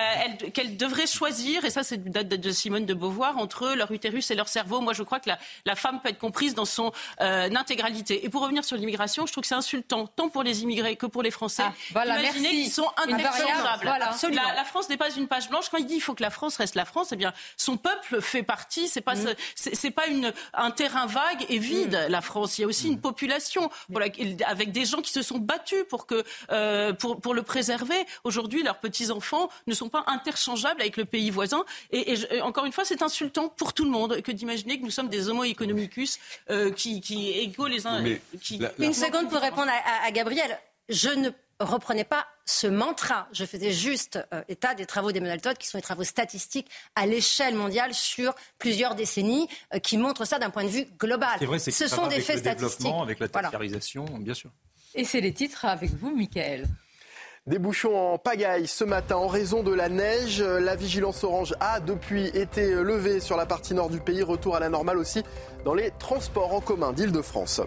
Qu'elle devrait choisir, et ça, c'est date de Simone de Beauvoir, entre leur utérus et leur cerveau. Moi, je crois que la, la femme peut être comprise dans son euh, intégralité. Et pour revenir sur l'immigration, je trouve que c'est insultant, tant pour les immigrés que pour les Français. Ah, voilà, Imaginez qu'ils sont interchangeables. la, la, France n'est pas une page blanche. Quand il dit il faut que la France reste la France, eh bien, son peuple fait partie. C'est pas, mm. c'est pas une, un terrain vague et vide. Mm. La France, il y a aussi une population avec des gens qui se sont battus pour, que, euh, pour, pour le préserver. Aujourd'hui, leurs petits-enfants ne sont pas interchangeables avec le pays voisin. Et, encore une fois, c'est insultant pour tout le monde que d'imaginer que nous sommes des homo economicus euh, qui, qui égaux les uns. Qui... Une seconde pour répondre à, à Gabriel. Je ne reprenais pas ce mantra. Je faisais juste euh, état des travaux d'Emmanuel Todd, qui sont des travaux statistiques à l'échelle mondiale sur plusieurs décennies, qui montrent ça d'un point de vue global. Vrai, ce sont des faits statistiques. Avec la tertiarisation, bien sûr. Et c'est les titres avec vous, Michael. Des bouchons en pagaille ce matin en raison de la neige. La vigilance orange a depuis été levée sur la partie nord du pays. Retour à la normale aussi dans les transports en commun d'Île-de-France.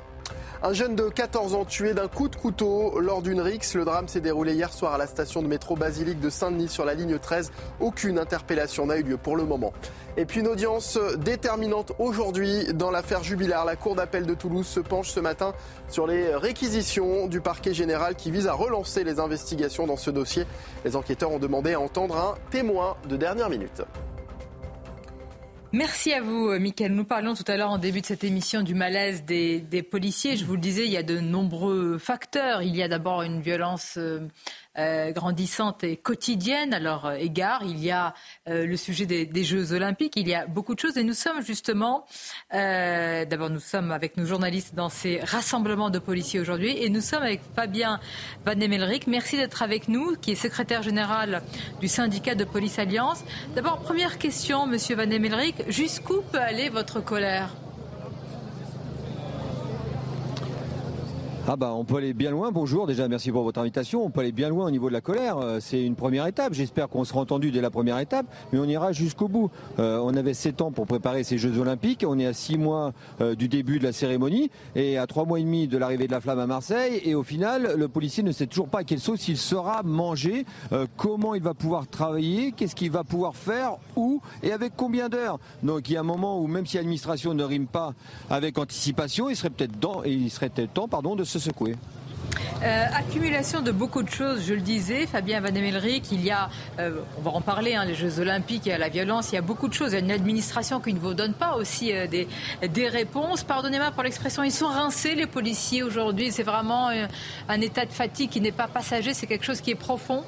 Un jeune de 14 ans tué d'un coup de couteau lors d'une rixe. Le drame s'est déroulé hier soir à la station de métro Basilique de Saint-Denis sur la ligne 13. Aucune interpellation n'a eu lieu pour le moment. Et puis une audience déterminante aujourd'hui dans l'affaire Jubilard. La Cour d'appel de Toulouse se penche ce matin sur les réquisitions du parquet général qui vise à relancer les investigations dans ce dossier. Les enquêteurs ont demandé à entendre un témoin de dernière minute. Merci à vous, euh, Mickaël. Nous parlions tout à l'heure en début de cette émission du malaise des, policiers. Je vous le disais, il y a de nombreux facteurs. Il y a d'abord une violence euh, euh, grandissante et quotidienne à leur égard. Il y a le sujet des, Jeux olympiques, il y a beaucoup de choses et nous sommes justement, d'abord nous sommes avec nos journalistes dans ces rassemblements de policiers aujourd'hui et nous sommes avec Fabien Van Emelric. Merci d'être avec nous, qui est secrétaire général du syndicat de police Alliance. D'abord, première question, Monsieur Van Emelric, jusqu'où peut aller votre colère? Ah bah on peut aller bien loin. Bonjour, déjà merci pour votre invitation. On peut aller bien loin au niveau de la colère. Euh, c'est une première étape. J'espère qu'on sera entendu dès la première étape, mais on ira jusqu'au bout. Euh, on avait sept ans pour préparer ces Jeux Olympiques. On est à six mois euh, du début de la cérémonie et à trois mois et demi de l'arrivée de la flamme à Marseille. Et au final, le policier ne sait toujours pas à quelle sauce il sera mangé, comment il va pouvoir travailler, qu'est-ce qu'il va pouvoir faire, où et avec combien d'heures. Donc il y a un moment où même si l'administration ne rime pas avec anticipation, il serait peut-être il serait peut-être temps, pardon, de se secouer. Euh, accumulation de beaucoup de choses, je le disais, Fabien Van Emelric, il y a, euh, on va en parler, hein, les Jeux Olympiques, il y a la violence, il y a beaucoup de choses. Il y a une administration qui ne vous donne pas aussi euh, des réponses. Pardonnez-moi pour l'expression, ils sont rincés, les policiers, aujourd'hui. C'est vraiment un état de fatigue qui n'est pas passager, c'est quelque chose qui est profond.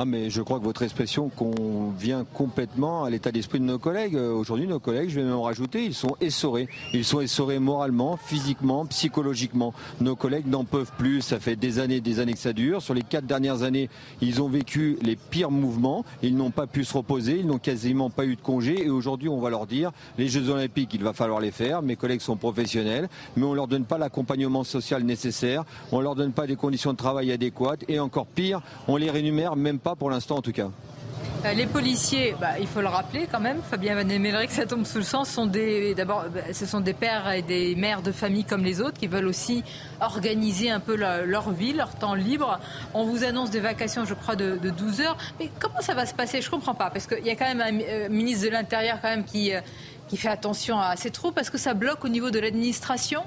Ah, mais je crois que votre expression convient complètement à l'état d'esprit de nos collègues. Euh, aujourd'hui, nos collègues, je vais même en rajouter, ils sont essorés. Ils sont essorés moralement, physiquement, psychologiquement. Nos collègues n'en peuvent plus. Ça fait des années, des années que ça dure. Sur les quatre dernières années, ils ont vécu les pires mouvements. Ils n'ont pas pu se reposer. Ils n'ont quasiment pas eu de congé. Et aujourd'hui, on va leur dire, les Jeux Olympiques, il va falloir les faire. Mes collègues sont professionnels, mais on leur donne pas l'accompagnement social nécessaire. On leur donne pas des conditions de travail adéquates. Et encore pire, on les rémunère même pas pour l'instant en tout cas. Euh, les policiers, bah, il faut le rappeler quand même, Fabien Van que ça tombe sous le sens, sont d'abord, bah, ce sont des pères et des mères de famille comme les autres qui veulent aussi organiser un peu leur, vie, leur temps libre. On vous annonce des vacations, je crois, de, 12 heures. Mais comment ça va se passer? Je comprends pas, parce qu'il y a quand même un euh, ministre de l'Intérieur quand même qui, euh, qui fait attention à ces troupes. Est-ce que ça bloque au niveau de l'administration?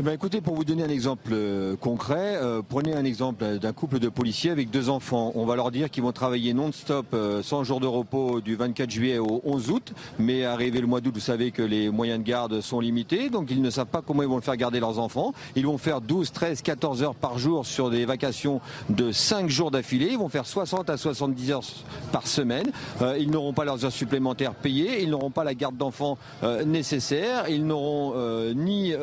Eh ben, écoutez, pour vous donner un exemple euh, concret, euh, prenez un exemple d'un couple de policiers avec deux enfants. On va leur dire qu'ils vont travailler non-stop, euh, 100 jours de repos du 24 juillet au 11 août. Mais arrivé le mois d'août, vous savez que les moyens de garde sont limités, donc ils ne savent pas comment ils vont le faire garder leurs enfants. Ils vont faire 12, 13, 14 heures par jour sur des vacations de 5 jours d'affilée. Ils vont faire 60 à 70 heures par semaine. ils n'auront pas leurs heures supplémentaires payées. Ils n'auront pas la garde d'enfants nécessaire. Ils n'auront ni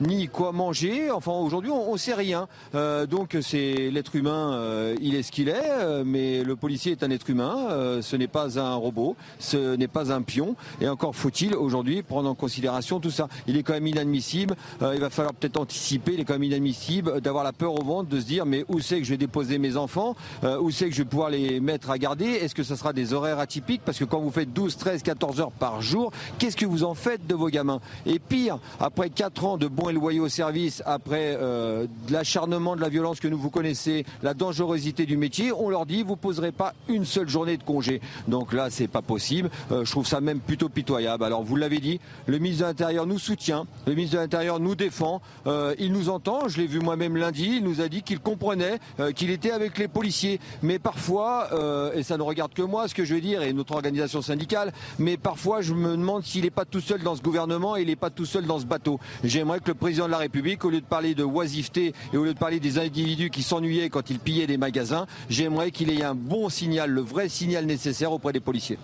ni quoi manger. Enfin, aujourd'hui, on, ne sait rien. Euh, donc, c'est l'être humain, euh, il est ce qu'il est, euh, mais le policier est un être humain. ce n'est pas un robot, ce n'est pas un pion. Et encore faut-il aujourd'hui prendre en considération tout ça. Il est quand même inadmissible. il va falloir peut-être anticiper. Il est quand même inadmissible d'avoir la peur au ventre, de se dire mais où c'est que je vais déposer mes enfants Où c'est que je vais pouvoir les mettre à garder? Est-ce que ce sera des horaires atypiques? Parce que quand vous faites 12, 13, 14 heures par jour, qu'est-ce que vous en faites de vos gamins? Et pire, après 4 ans de bons au service après euh, l'acharnement de la violence que nous vous connaissez, la dangerosité du métier, on leur dit vous poserez pas une seule journée de congé. Donc là, c'est pas possible. Euh, je trouve ça même plutôt pitoyable. Alors vous l'avez dit, le ministre de l'Intérieur nous soutient, le ministre de l'Intérieur nous défend, euh, il nous entend. Je l'ai vu moi-même lundi. Il nous a dit qu'il comprenait, qu'il était avec les policiers. Mais parfois, et ça ne regarde que moi, ce que je veux dire, et notre organisation syndicale, mais parfois je me demande s'il n'est pas tout seul dans ce gouvernement, et il n'est pas tout seul dans ce bateau. J'aimerais que le président de la République, au lieu de parler de oisiveté et au lieu de parler des individus qui s'ennuyaient quand ils pillaient des magasins, j'aimerais qu'il ait un bon signal, le vrai signal nécessaire auprès des policiers.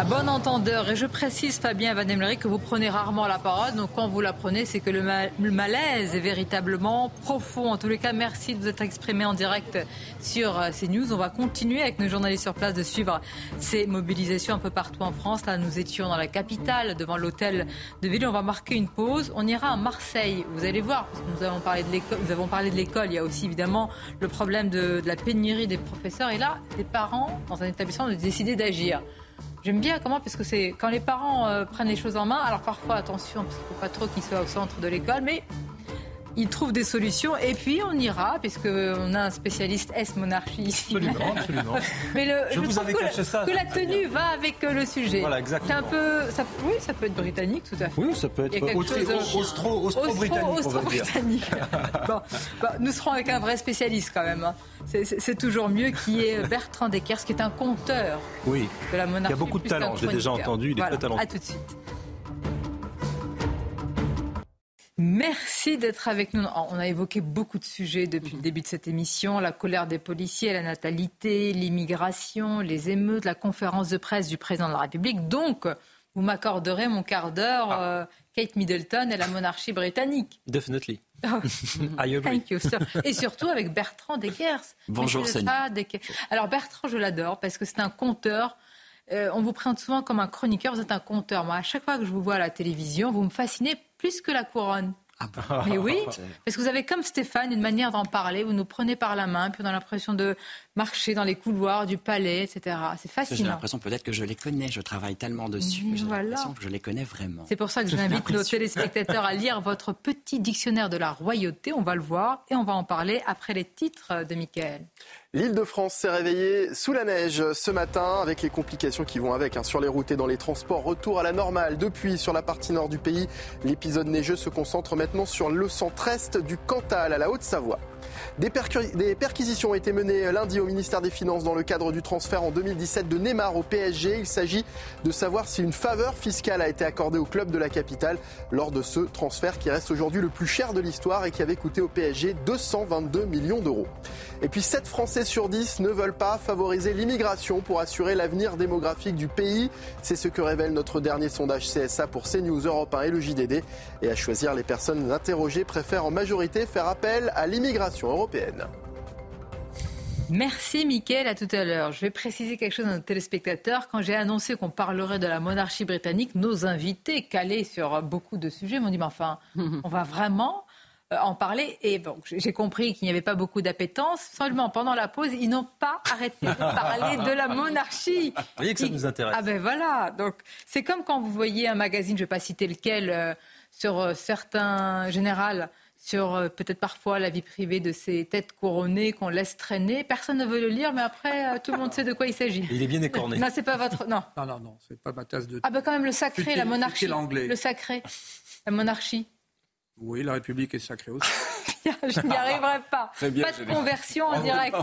À bon entendeur, et je précise Fabien Van Emery que vous prenez rarement la parole, donc quand vous la prenez, c'est que le, malaise est véritablement profond. En tous les cas, merci de vous être exprimé en direct sur euh, ces news. On va continuer avec nos journalistes sur place de suivre ces mobilisations un peu partout en France. Là, nous étions dans la capitale, devant l'hôtel de ville. On va marquer une pause. On ira à Marseille. Vous allez voir, parce que nous avons parlé de l'école. Il y a aussi évidemment le problème de, de la pénurie des professeurs. Et là, les parents dans un établissement ont décidé d'agir. J'aime bien comment, parce que c'est quand les parents euh, prennent les choses en main, alors parfois, attention, parce qu'il ne faut pas trop qu'ils soient au centre de l'école, mais ils trouvent des solutions et puis on ira, puisqu'on a un spécialiste S-monarchie ici. Absolument, absolument. Mais le, je, vous avais caché ça. Que la tenue va avec euh, le sujet. Voilà, exactement. Un peu, ça, oui, ça peut être britannique, tout à fait. Oui, ça peut être austro-britannique, austro, britannique bon, nous serons avec un vrai spécialiste quand même. Hein. C'est toujours mieux qui est Bertrand Deckers, qui est un conteur oui. de la monarchie. Il y a beaucoup de talent, j'ai déjà entendu, il est très talentueux. À tout de suite. Merci d'être avec nous. On a évoqué beaucoup de sujets depuis le début de cette émission. La colère des policiers, la natalité, l'immigration, les émeutes, la conférence de presse du président de la République. Donc, vous m'accorderez mon quart d'heure, ah. euh, Kate Middleton et la monarchie britannique. Definitely. I agree. Thank you, Et surtout avec Bertrand Deckers. Bonjour, Alors, Bertrand, je l'adore parce que c'est un conteur. Euh, on vous présente souvent comme un chroniqueur, vous êtes un conteur. Moi, à chaque fois que je vous vois à la télévision, vous me fascinez plus que la couronne. Ah bah. Mais oui, parce que vous avez comme Stéphane une manière d'en parler. Vous nous prenez par la main, puis on a l'impression de marcher dans les couloirs du palais, etc. C'est fascinant. J'ai l'impression peut-être que je les connais. Je travaille tellement dessus. J'ai l'impression que je les connais vraiment. C'est pour ça que j'invite nos téléspectateurs à lire votre petit dictionnaire de la royauté. On va le voir et on va en parler après les titres de Michael. L'île de France s'est réveillée sous la neige ce matin avec les complications qui vont avec hein, sur les routes et dans les transports. Retour à la normale depuis sur la partie nord du pays. L'épisode neigeux se concentre maintenant sur le centre-est du Cantal à la Haute-Savoie. Des, perquisitions ont été menées lundi au ministère des Finances dans le cadre du transfert en 2017 de Neymar au PSG. Il s'agit de savoir si une faveur fiscale a été accordée au club de la capitale lors de ce transfert qui reste aujourd'hui le plus cher de l'histoire et qui avait coûté au PSG 222 millions d'euros. Et puis 7 Français sur 10 ne veulent pas favoriser l'immigration pour assurer l'avenir démographique du pays. C'est ce que révèle notre dernier sondage CSA pour CNews Europe 1 et le JDD. Et à choisir, les personnes interrogées préfèrent en majorité faire appel à l'immigration européenne. Merci Mickaël, à tout à l'heure. Je vais préciser quelque chose à nos téléspectateurs. Quand j'ai annoncé qu'on parlerait de la monarchie britannique, nos invités, calés sur beaucoup de sujets, m'ont dit, mais enfin, on va vraiment en parler. Et bon, j'ai compris qu'il n'y avait pas beaucoup d'appétence. Seulement, pendant la pause, ils n'ont pas arrêté de parler de la monarchie. Vous voyez que ça nous intéresse. Ah ben voilà. Donc, c'est comme quand vous voyez un magazine, je ne vais pas citer lequel, euh, sur euh, certains généraux sur euh, peut-être parfois la vie privée de ces têtes couronnées qu'on laisse traîner. Personne ne veut le lire, mais après, euh, tout le monde sait de quoi il s'agit. Il est bien écorné. Non, c'est pas votre. Non. Non, non, non, c'est pas ma tasse de. Ah, ben quand même, le sacré, la monarchie. Le sacré, la monarchie. Oui, la République est sacrée aussi. je n'y arriverai pas. pas de conversion en direct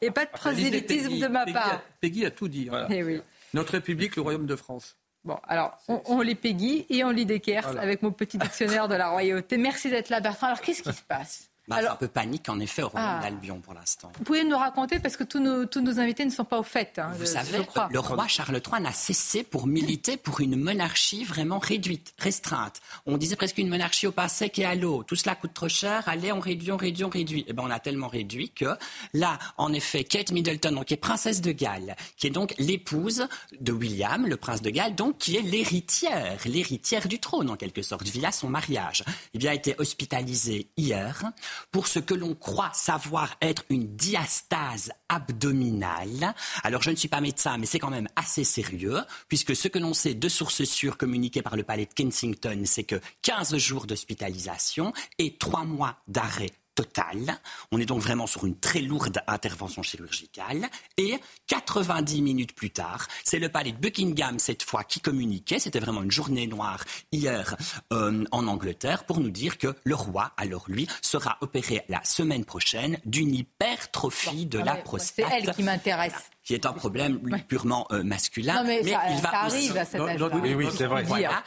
et pas de prosélytisme de ma part. Peggy a tout dit. Eh oui. Notre République, le Royaume de France. Bon, alors, on, lit Peggy et on lit Descartes avec mon petit dictionnaire de la royauté. Merci d'être là, Bertrand. Alors, qu'est-ce qui se passe? Bah, Alors, un peu panique en effet au royaume ah. d'Albion pour l'instant. Vous pouvez nous raconter parce que tous nos, tous nos invités ne sont pas au fait. Hein, Vous savez, le roi Charles III n'a cessé pour militer pour une monarchie vraiment réduite, restreinte. On disait presque une monarchie au pas sec et à l'eau. Tout cela coûte trop cher. Allez, on réduit, on réduit, on réduit. Et eh ben on a tellement réduit que là, en effet, Kate Middleton, donc, qui est princesse de Galles, qui est donc l'épouse de William, le prince de Galles, donc qui est l'héritière, l'héritière du trône en quelque sorte via son mariage, eh bien a été hospitalisée hier pour ce que l'on croit savoir être une diastase abdominale. Alors je ne suis pas médecin, mais c'est quand même assez sérieux, puisque ce que l'on sait de sources sûres communiquées par le palais de Kensington, c'est que 15 jours d'hospitalisation et 3 mois d'arrêt total. On est donc vraiment sur une très lourde intervention chirurgicale. Et 90 minutes plus tard, c'est le palais de Buckingham cette fois qui communiquait. C'était vraiment une journée noire hier euh, en Angleterre pour nous dire que le roi, alors lui, sera opéré la semaine prochaine d'une hypertrophie de la prostate. C'est elle qui m'intéresse qui est un problème purement euh, masculin. mais, il va arrive aussi... à cet âge Oui, c'est vrai.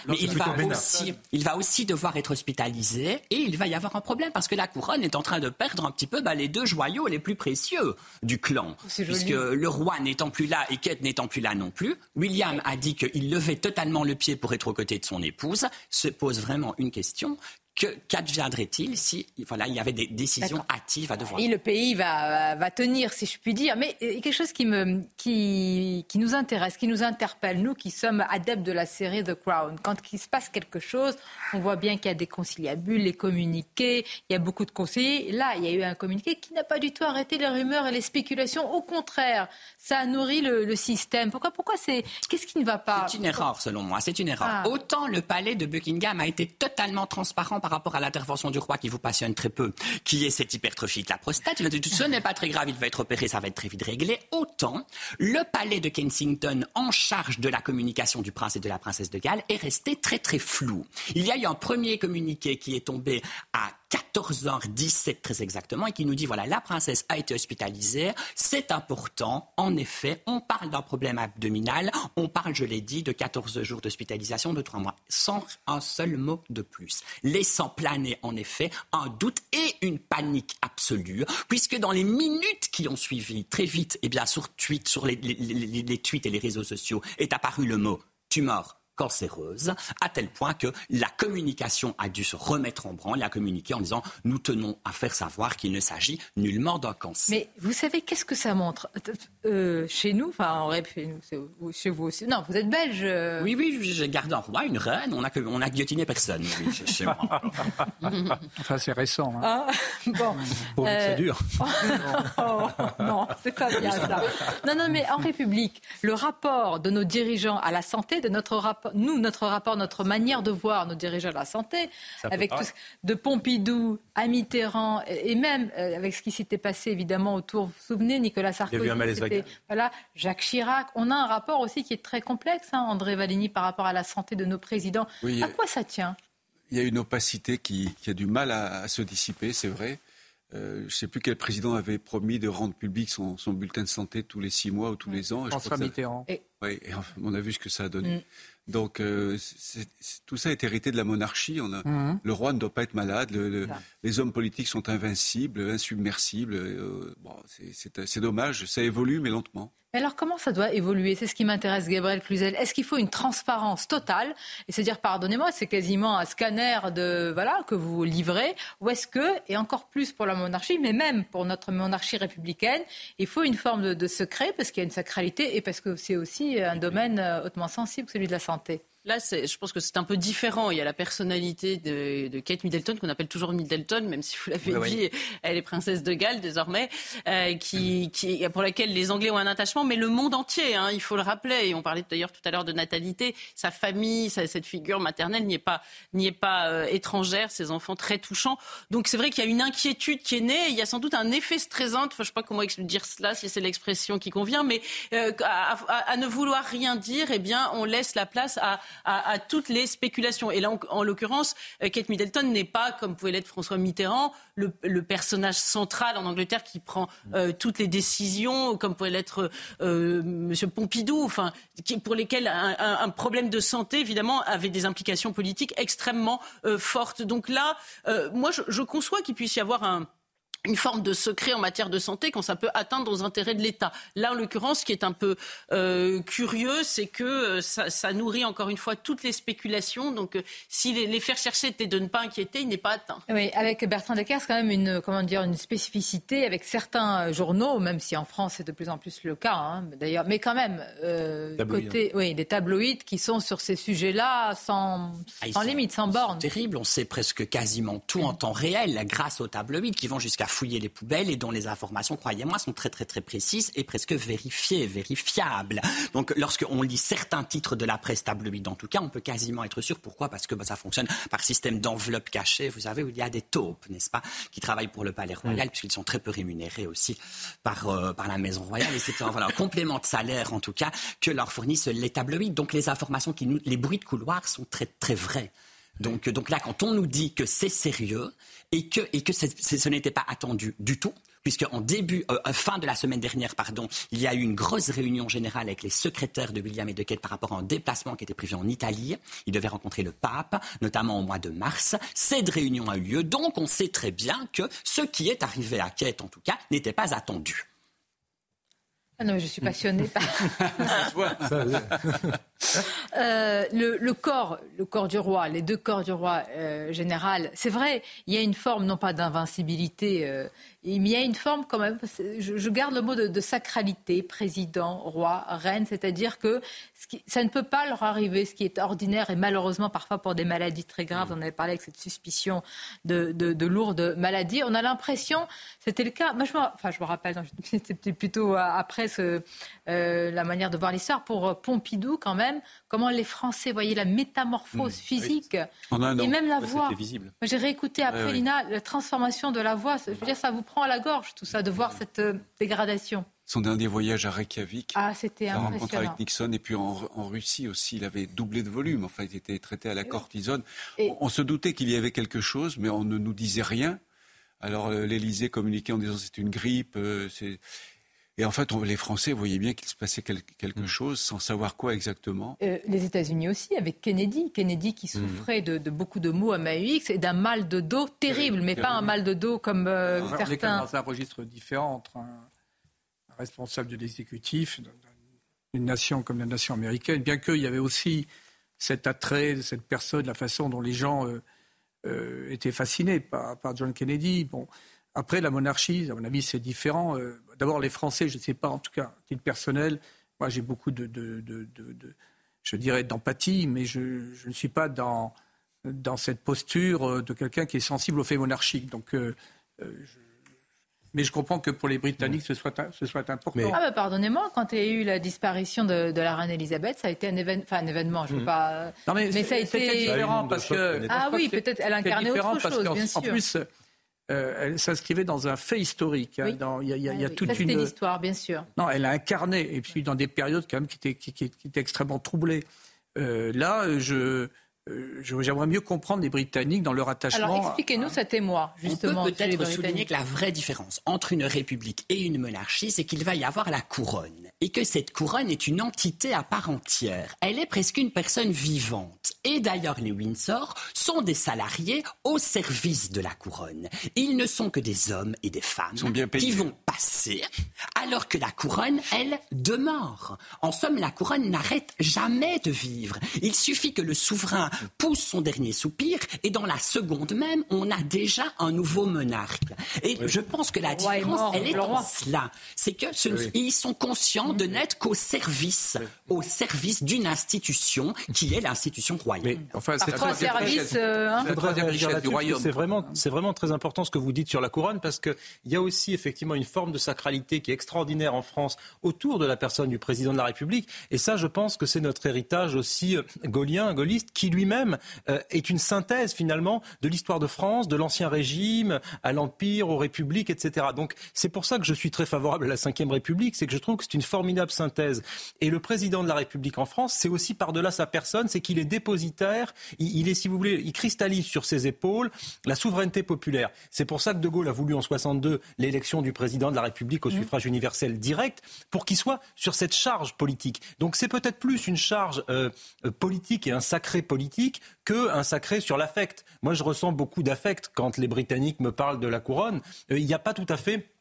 mais il va, aussi, il va aussi devoir être hospitalisé et il va y avoir un problème parce que la couronne est en train de perdre un petit peu bah, les deux joyaux les plus précieux du clan. Puisque le roi n'étant plus là et Kate n'étant plus là non plus, William a dit qu'il levait totalement le pied pour être aux côtés de son épouse. Se pose vraiment une question qu'adviendrait-il si voilà, il y avait des décisions hâtives à devoir Et le pays va, va tenir, si je puis dire. Mais quelque chose qui, me, qui, qui nous intéresse, qui nous interpelle, nous qui sommes adeptes de la série The Crown. Quand il se passe quelque chose, on voit bien qu'il y a des conciliabules, les communiqués, il y a beaucoup de conseillers. Là, il y a eu un communiqué qui n'a pas du tout arrêté les rumeurs et les spéculations. Au contraire, ça a nourri le, système. Pourquoi, pourquoi c'est Qu'est-ce qui ne va pas? C'est une erreur, selon moi. C'est une erreur. Ah. Autant le palais de Buckingham a été totalement transparent par rapport à l'intervention du roi qui vous passionne très peu, qui est cette hypertrophie de la prostate. Il a dit ce n'est pas très grave, il va être opéré, ça va être très vite réglé. Autant le palais de Kensington, en charge de la communication du prince et de la princesse de Galles, est resté très très flou. Il y a eu un premier communiqué qui est tombé à 14h17 très exactement et qui nous dit voilà, la princesse a été hospitalisée, c'est important, en effet, on parle d'un problème abdominal, on parle, je l'ai dit, de 14 jours d'hospitalisation de 3 mois, sans un seul mot de plus, laissant planer en effet un doute et une panique absolue, puisque dans les minutes qui ont suivi, très vite, et bien sur, sur les, les tweets et les réseaux sociaux, est apparu le mot tumeur cancéreuse, à tel point que la communication a dû se remettre en branle, a communiqué en disant nous tenons à faire savoir qu'il ne s'agit nullement d'un cancer. Mais vous savez qu'est-ce que ça montre? Euh, Chez nous, enfin en rêve chez nous, chez vous aussi. Non, vous êtes belge. Euh. Oui, oui, j'ai gardé un roi, une reine, on a, on a guillotiné personne oui, chez, moi. enfin, c'est récent. Hein. Ah, bon. Pour euh... c'est dur. oh, non, c'est pas bien ça. Non, non, mais en République, le rapport de nos dirigeants à la santé, de notre rapport nous, notre rapport, notre manière de voir nos dirigeants de la santé, avec tout, de Pompidou à Mitterrand, et même euh, avec ce qui s'était passé évidemment autour, vous vous souvenez, Nicolas Sarkozy, voilà, Jacques Chirac, on a un rapport aussi qui est très complexe, hein, André Valigny, par rapport à la santé de nos présidents. à quoi ça tient? Il y a une opacité qui, a du mal à, se dissiper, c'est vrai. Euh, je ne sais plus quel président avait promis de rendre public son, bulletin de santé tous les six mois ou tous les ans. François Mitterrand. Oui, on a vu ce que ça a donné. Mm. Donc euh, tout ça est hérité de la monarchie. On a, mhm. Le roi ne doit pas être malade. les hommes politiques sont invincibles, insubmersibles. Euh, bon, c'est dommage. Ça évolue, mais lentement. Alors comment ça doit évoluer? C'est ce qui m'intéresse, Gabriel Cluzel. Est-ce qu'il faut une transparence totale? Et se dire, pardonnez-moi, c'est quasiment un scanner de voilà que vous livrez, ou est-ce que, et encore plus pour la monarchie, mais même pour notre monarchie républicaine, il faut une forme de, secret parce qu'il y a une sacralité et parce que c'est aussi un domaine euh, hautement sensible, celui de la santé? Là, je pense que c'est un peu différent. Il y a la personnalité de, Kate Middleton, qu'on appelle toujours Middleton, même si vous l'avez dit, elle est princesse de Galles désormais, euh, qui, qui, pour laquelle les Anglais ont un attachement, mais le monde entier, hein, il faut le rappeler. Et on parlait d'ailleurs tout à l'heure de natalité. Sa famille, cette figure maternelle n'y est pas, n'y est pas euh, étrangère, ses enfants très touchants. Donc c'est vrai qu'il y a une inquiétude qui est née. Il y a sans doute un effet stressant. Enfin, je ne sais pas comment dire cela, si c'est l'expression qui convient, mais euh, à, à, ne vouloir rien dire, eh bien, on laisse la place à à, toutes les spéculations. Et là, en, l'occurrence, euh, Kate Middleton n'est pas, comme pouvait l'être François Mitterrand, le, personnage central en Angleterre qui prend euh, toutes les décisions, comme pouvait l'être euh, M. Pompidou, enfin, pour lesquels un, problème de santé, évidemment, avait des implications politiques extrêmement fortes. Donc là, moi, je conçois qu'il puisse y avoir un une forme de secret en matière de santé quand ça peut atteindre aux intérêts de l'État. Là, en l'occurrence, ce qui est un peu euh, curieux, c'est que euh, ça, nourrit encore une fois toutes les spéculations. Donc, euh, si les, faire chercher était de ne pas inquiéter, il n'est pas atteint. Oui, avec Bertrand Decker, c'est quand même une, comment dire, une spécificité avec certains journaux, même si en France c'est de plus en plus le cas, hein, d'ailleurs, mais quand même, côté, oui, des tabloïds qui sont sur ces sujets-là sans, ah, sans limite, sans borne. Terrible, on sait presque quasiment tout en temps réel grâce aux tabloïds qui vont jusqu'à fouiller les poubelles et dont les informations, croyez-moi, sont très très très précises et presque vérifiées, vérifiables. Donc lorsqu'on lit certains titres de la presse tabloïde, en tout cas, on peut quasiment être sûr. Pourquoi? Parce que bah, ça fonctionne par système d'enveloppe cachée, vous savez, où il y a des taupes, n'est-ce pas, qui travaillent pour le Palais Royal, puisqu'ils sont très peu rémunérés aussi par, euh, par la Maison Royale. Et c'est un, voilà, complément de salaire, en tout cas, que leur fournissent les tabloïds. Donc les informations, qui nous, les bruits de couloir sont très très vrais. Donc, donc là, quand on nous dit que c'est sérieux et que, et que ce n'était pas attendu du tout, puisque en début, euh, euh, fin de la semaine dernière, pardon, il y a eu une grosse réunion générale avec les secrétaires de William et de Kate par rapport à un déplacement qui était prévu en Italie. Ils devaient rencontrer le pape, notamment au mois de mars. Cette réunion a eu lieu, donc on sait très bien que ce qui est arrivé à Kate, en tout cas, n'était pas attendu. Ah non, je suis passionnée par. Euh, le, corps, le corps du roi, les deux corps du roi euh, général, c'est vrai, il y a une forme non pas d'invincibilité, euh, mais il y a une forme quand même. Je, garde le mot de, sacralité, président, roi, reine, c'est-à-dire que ça ne peut pas leur arriver, ce qui est ordinaire et malheureusement parfois pour des maladies très graves. On avait parlé avec cette suspicion de, lourdes maladies. On a l'impression, c'était le cas. Moi, je me, enfin, je me rappelle, c'était plutôt après ce, la manière de voir l'histoire pour Pompidou quand même comment les Français voyaient la métamorphose mmh. physique et même la voix. J'ai réécouté après Lina la transformation de la voix. Je veux dire, ça vous prend à la gorge tout ça de voir cette euh, dégradation. son dernier voyage à Reykjavik. Ah, c'était La rencontre avec Nixon et puis en, Russie aussi, il avait doublé de volume. Enfin, il était traité à la cortisone. On, se doutait qu'il y avait quelque chose, mais on ne nous disait rien. Alors euh, l'Élysée communiquait en disant c'est une grippe. Euh, et en fait, les Français voyaient bien qu'il se passait quelque mm. chose sans savoir quoi exactement. Euh, les États-Unis aussi, avec Kennedy. Kennedy qui mm. souffrait de, beaucoup de maux à MAUX et d'un mal de dos terrible, mais pas un mal de dos comme certains. On est dans un registre différent entre un, responsable de l'exécutif d'une nation comme la nation américaine, bien qu'il y avait aussi cet attrait, cette personne, la façon dont les gens euh, euh, étaient fascinés par, John Kennedy. Bon, après, la monarchie, à mon avis, c'est différent. Euh, d'abord, les Français, je ne sais pas, en tout cas, titre personnel, moi, j'ai beaucoup de, je dirais, d'empathie, mais je, ne suis pas dans, dans cette posture de quelqu'un qui est sensible aux faits monarchiques. Donc, je, mais je comprends que pour les Britanniques, ce soit, ce soit important. Ah bah pardonnez-moi, quand il y a eu la disparition de, la reine Elisabeth, ça a été un, événement, enfin, un événement. Je veux mm. pas. Non mais, ça a été différent parce que. Ah oui, peut-être elle incarnait autre chose, bien sûr. En plus, euh, elle s'inscrivait dans un fait historique. Hein, il y a, y a, y a ah toute ça, une. l'histoire, bien sûr. Non, elle a incarné et puis dans des périodes quand même qui étaient, qui, qui étaient extrêmement troublées. Euh, là, je j'aimerais mieux comprendre les Britanniques dans leur attachement. Alors expliquez-nous cet émoi, justement. On peut peut-être souligner que la vraie différence entre une république et une monarchie, c'est qu'il va y avoir la couronne. Et que cette couronne est une entité à part entière. Elle est presque une personne vivante. Et d'ailleurs, les Windsor sont des salariés au service de la couronne. Ils ne sont que des hommes et des femmes qui vont passer, alors que la couronne, elle, demeure. En somme, la couronne n'arrête jamais de vivre. Il suffit que le souverain pousse son dernier soupir et dans la seconde même, on a déjà un nouveau monarque. Et je pense que la différence, elle est en cela. C'est que ils sont conscients de n'être qu'au service, au service d'une institution qui est l'institution royale. enfin, c'est très service, euh, hein. C'est vraiment, c'est vraiment très important ce que vous dites sur la couronne parce qu'il y a aussi effectivement une forme de sacralité qui est extraordinaire en France autour de la personne du président de la République. Et ça, je pense que c'est notre héritage aussi euh, gaulien, gaulliste, qui lui même euh, est une synthèse finalement de l'histoire de France, de l'Ancien Régime, à l'Empire, aux républiques, etc. Donc c'est pour ça que je suis très favorable à la Ve République, c'est que je trouve que c'est une formidable synthèse. Et le président de la République en France, c'est aussi par-delà sa personne, c'est qu'il est dépositaire, il, est, si vous voulez, il cristallise sur ses épaules la souveraineté populaire. C'est pour ça que De Gaulle a voulu en 62 l'élection du président de la République au mmh. suffrage universel direct, pour qu'il soit sur cette charge politique. Donc c'est peut-être plus une charge euh, euh, politique et un sacré politique qu'un sacré sur l'affect. Moi, je ressens beaucoup d'affect quand les Britanniques me parlent de la couronne. Euh, il n'y a pas tout à fait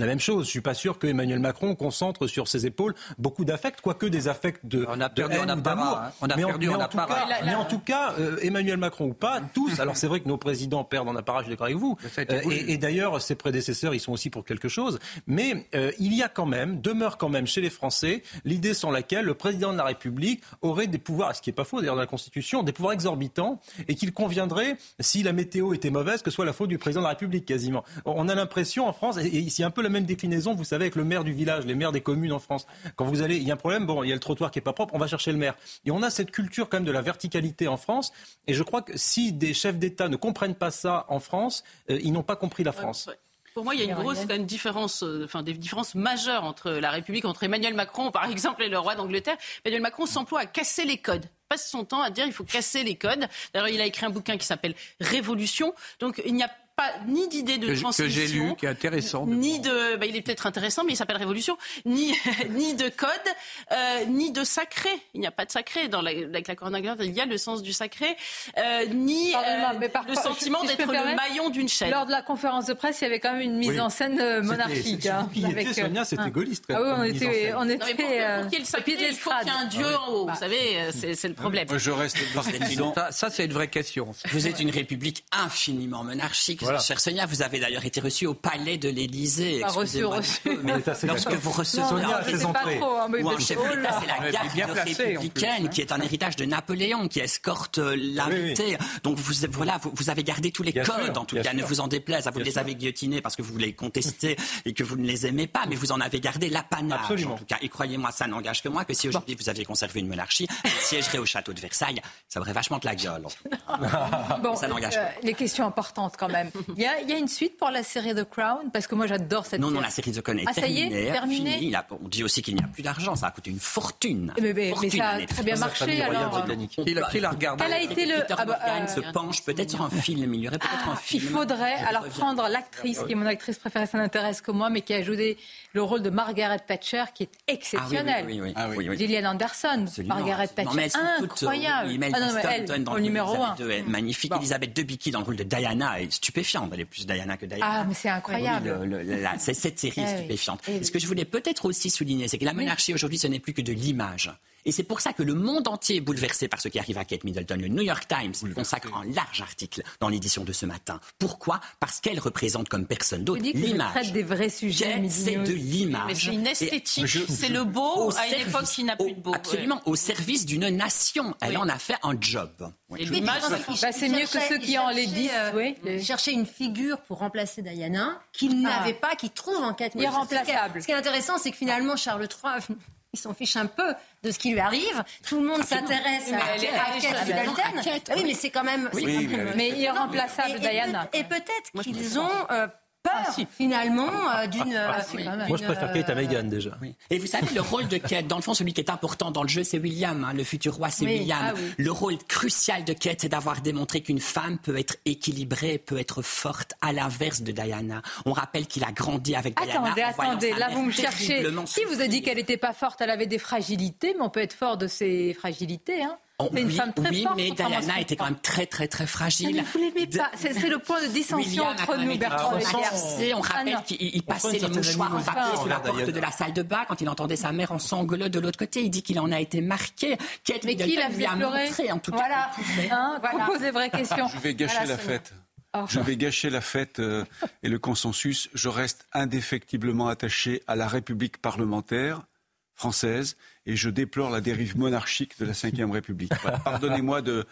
la même chose. Je suis pas sûr que Emmanuel Macron concentre sur ses épaules beaucoup d'affect, quoique des affects de On a perdu en hein. On a mais perdu en, tout cas, mais en tout cas, euh, Emmanuel Macron ou pas, tous. Alors c'est vrai que nos présidents perdent en appareil, je suis d'accord avec vous. Euh, et, d'ailleurs, ses prédécesseurs, ils sont aussi pour quelque chose. Mais euh, il y a quand même, demeure quand même chez les Français, l'idée sans laquelle le président de la République aurait des pouvoirs, ce qui n'est pas faux d'ailleurs dans la Constitution, des pouvoirs exorbitants, et qu'il conviendrait, si la météo était mauvaise, que ce soit la faute du président de la République quasiment. On a l'impression en France, et ici un peu la même déclinaison, vous savez, avec le maire du village, les maires des communes en France. Quand vous allez, il y a un problème, bon, il y a le trottoir qui est pas propre, on va chercher le maire. Et on a cette culture quand même de la verticalité en France. Et je crois que si des chefs d'État ne comprennent pas ça en France, euh, ils n'ont pas compris la France. Pour moi, il y a une grosse différence, euh, enfin des différences majeures entre la République, entre Emmanuel Macron, par exemple, et le roi d'Angleterre. Emmanuel Macron s'emploie à casser les codes passe son temps à dire il faut casser les codes. D'ailleurs, il a écrit un bouquin qui s'appelle Révolution. Donc, il n'y a ni d'idée de transmission. Que j'ai lu, qui est intéressant. Ni de, bah, il est peut-être intéressant, mais il s'appelle Révolution. Ni, ni de code, euh, ni de sacré. Il n'y a pas de sacré dans la, avec la coronavirus. Il y a le sens du sacré, euh, ni euh, le sentiment d'être le maillon d'une chaîne. Lors de la conférence de presse, il y avait quand même une mise en scène monarchique. Hein, avec, Sonia, c'était hein. gaulliste. Ah oui, on était, on était. Pour, sacré, il faut qu'il y ait un dieu en haut. Vous savez, c'est le problème. Je reste ça c'est une vraie question. Vous êtes une république infiniment monarchique, voilà. cher Sonia. Vous avez d'ailleurs été reçu au palais de l'Élysée. reçu, reçu. Mais lorsque vous recevez Sonia, ses entrées. Trop, hein, ou un chef d'État, c'est la garde républicaine qui est un héritage de Napoléon, qui escorte euh, l'invité. Donc vous, voilà, vous, avez gardé tous les codes, en tout cas. Ne vous en déplaise, vous les avez guillotinés parce que vous les contestez et que vous ne les aimez pas, mais vous en avez gardé l'apanage, en tout cas. Et croyez-moi, ça n'engage que moi, que si aujourd'hui vous aviez conservé une monarchie, siégerait au château de Versailles, ça aurait vachement de la gueule. bon, ça n'engage euh, Les questions importantes quand même. Il y, a, il y, a, une suite pour la série The Crown Parce que moi j'adore cette non, série. Non, la série The Crown est ah, terminée. Est, terminée. Fini. A, on dit aussi qu'il n'y a plus d'argent, ça a coûté une fortune. Mais, mais, fortune, mais ça a très bien marché alors. Qui l'a, qui l'a regardé Quel a été le. Ah bah, euh... se penche peut-être sur un film, il y aurait peut-être ah, un film. Il faudrait alors prendre l'actrice qui est mon actrice préférée, ça n'intéresse que moi, mais qui a joué le rôle de Margaret Thatcher qui est exceptionnelle. Ah oui, oui, oui, ah oui, oui. Gillian Anderson, Absolument. Margaret Thatcher, non, mais incroyable. Toutes, ah non, mais elle, dans au numéro 1. est magnifique. Elisabeth Debicki dans le rôle de Diana est stupéfiante. Elle est plus Diana que Diana. Ah, mais c'est incroyable. Oui, le, le, la, cette série est stupéfiante. Eh oui. Ce que je voulais peut-être aussi souligner, c'est que la monarchie aujourd'hui, ce n'est plus que de l'image. Et c'est pour ça que le monde entier est bouleversé par ce qui arrive à Kate Middleton. Le New York Times consacre un large article dans l'édition de ce matin. Pourquoi? Parce qu'elle représente comme personne d'autre l'image. traite des vrais sujets. C'est de l'image. C'est une esthétique. C'est le beau à une époque qui n'a plus de beau. Absolument. Au service d'une nation. Elle oui. en a fait un job. Oui. l'image, bah, c'est mieux que ceux qui en les disent. Euh, oui. Chercher une figure pour remplacer Diana qu'il ah. n'avait pas, qu'il trouve en Kate Middleton. Irremplaçable. Ce qui est intéressant, c'est que finalement Charles III il s'en fiche un peu de ce qui lui arrive. Tout le monde s'intéresse à, Kate Middleton. Oui, mais c'est quand même. Oui, mais, mais irremplaçable, Diana. Et, peut-être qu'ils ont. Euh, peur ah, si. finalement euh, d'une. Ah, si, Moi, je préfère Kate à Meghan déjà. Oui. Et vous savez, le rôle de Kate, dans le fond, celui qui est important dans le jeu, c'est William. Hein, le futur roi, c'est oui. William. Ah, le rôle crucial de Kate, c'est d'avoir démontré qu'une femme peut être équilibrée, peut être forte, à l'inverse de Diana. On rappelle qu'il a grandi avec Diana. Attendez, attendez, là vous me cherchez. Qui vous a dit qu'elle n'était pas forte? Elle avait des fragilités, mais on peut être fort de ses fragilités. Hein oui, une femme très oui forte, mais Diana était quand même très, très, très fragile. Mais vous l'aimez pas. C'est le point de dissension entre nous, Bertrand Sait, On rappelle ah, qu'il passait les mouchoirs en papier sur la porte de la salle de bain quand il entendait sa mère en sanglots de l'autre côté. Il dit qu'il en a été marqué. Kate mais qui l'a fait pleurer en tout Voilà. Hein, voilà. Propose des vraies questions. Je vais gâcher voilà, la fête. Oh. Je vais gâcher la fête euh, et le consensus. Je reste indéfectiblement attaché à la République parlementaire française et je déplore la dérive monarchique de la Ve République. Pardonnez-moi de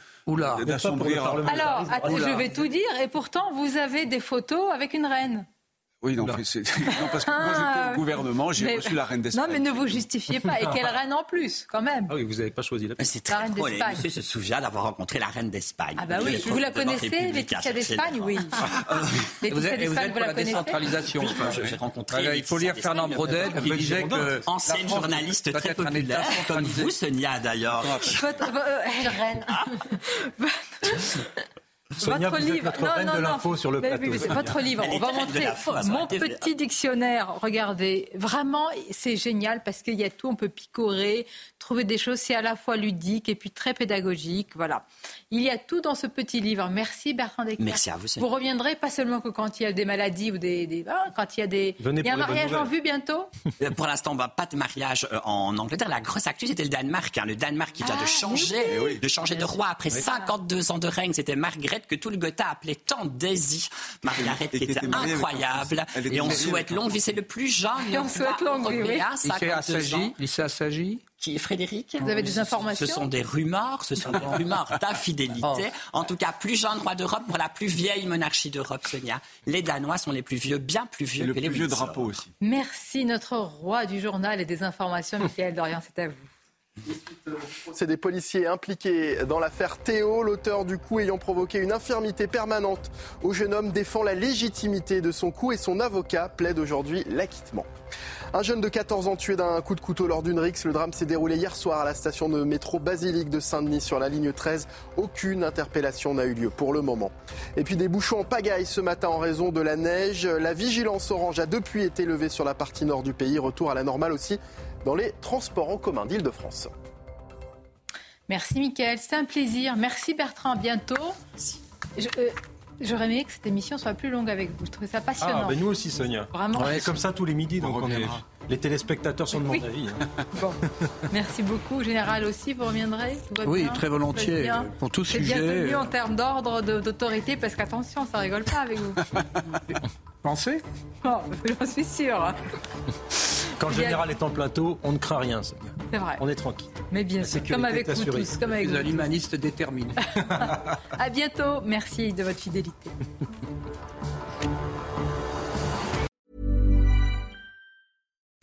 d'assombrir. Alors, attends, je vais tout dire et pourtant vous avez des photos avec une reine. Oui, non, non, parce que ah, moi j'étais au gouvernement, j'ai reçu la reine d'Espagne. Non, mais ne vous justifiez pas. Et quelle reine en plus, quand même Ah oui, vous n'avez pas choisi la, C'est très la reine d'Espagne. Monsieur se souvient d'avoir rencontré la reine d'Espagne. Ah bah oui, vous la connaissez, Laetitia d'Espagne, oui. Laetitia d'Espagne, vous la connaissez décentralisation. J'ai rencontré. Il faut lire Fernand Brodel qui disait que ancienne journaliste très populaire, comme vous, Sonia d'ailleurs. Votre reine. Sonia, votre vous livre, êtes notre reine de l'info sur le mais, plateau. Mais, votre livre, on va montrer mon petit dictionnaire. Regardez, vraiment, c'est génial parce qu'il y a tout, on peut picorer, trouver des choses, c'est à la fois ludique et puis très pédagogique. Voilà. Il y a tout dans ce petit livre. Merci Bertrand Descartes. Merci à vous. Vous reviendrez pas seulement que quand il y a des maladies ou des, des ah, quand il y a des. Venez il y a un mariage en vue bientôt. pour l'instant, bah, pas de mariage en Angleterre. La grosse actu, c'était le Danemark. Hein. Le Danemark qui vient ah, de changer, oui. de changer de roi après oui. 52 ans de règne. C'était Margaret que tout le Gotha appelait tante Daisy. Margaret qui était incroyable. Et on souhaite longue vie. C'est le plus jeune. Et on souhaite longue vie. Lycée Assagi qui est Frédéric Vous avez des informations? Ce sont des rumeurs, ce sont des rumeurs d'infidélité. Oh. En tout cas, plus jeune roi d'Europe pour la plus vieille monarchie d'Europe, Sonia. Les Danois sont les plus vieux, bien plus vieux et que le les plus vieux drapeau aussi. Merci, notre roi du journal et des informations, Michael Dorian, c'est à vous. C'est des policiers impliqués dans l'affaire Théo. L'auteur du coup ayant provoqué une infirmité permanente au jeune homme défend la légitimité de son coup et son avocat plaide aujourd'hui l'acquittement. Un jeune de 14 ans tué d'un coup de couteau lors d'une rixe. Le drame s'est déroulé hier soir à la station de métro Basilique de Saint-Denis sur la ligne 13. Aucune interpellation n'a eu lieu pour le moment. Et puis des bouchons en pagaille ce matin en raison de la neige. La vigilance orange a depuis été levée sur la partie nord du pays. Retour à la normale aussi dans les transports en commun d'Île-de-France. Merci Mickaël, c'était un plaisir. Merci Bertrand, à bientôt. Je, euh, J'aurais aimé que cette émission soit plus longue avec vous. Je trouvais ça passionnant. Ah, ben nous aussi, Sonia. Vraiment. Ouais, comme ça tous les midis, donc on, on est... les téléspectateurs sont de mon oui. avis. Hein. Bon. Merci beaucoup. Général aussi, vous reviendrez? Oui, bien? très volontiers. Pour tout C'est sujet. bien tenu en termes d'ordre, d'autorité, parce qu'attention, ça rigole pas avec vous. Pensez? Oh, J'en suis sûr. Quand le général est en plateau, on ne craint rien. C'est vrai. On est tranquille. Mais bien sûr, comme avec vous tous. Comme avec Les vous. humanistes déterminés. à bientôt. Merci de votre fidélité.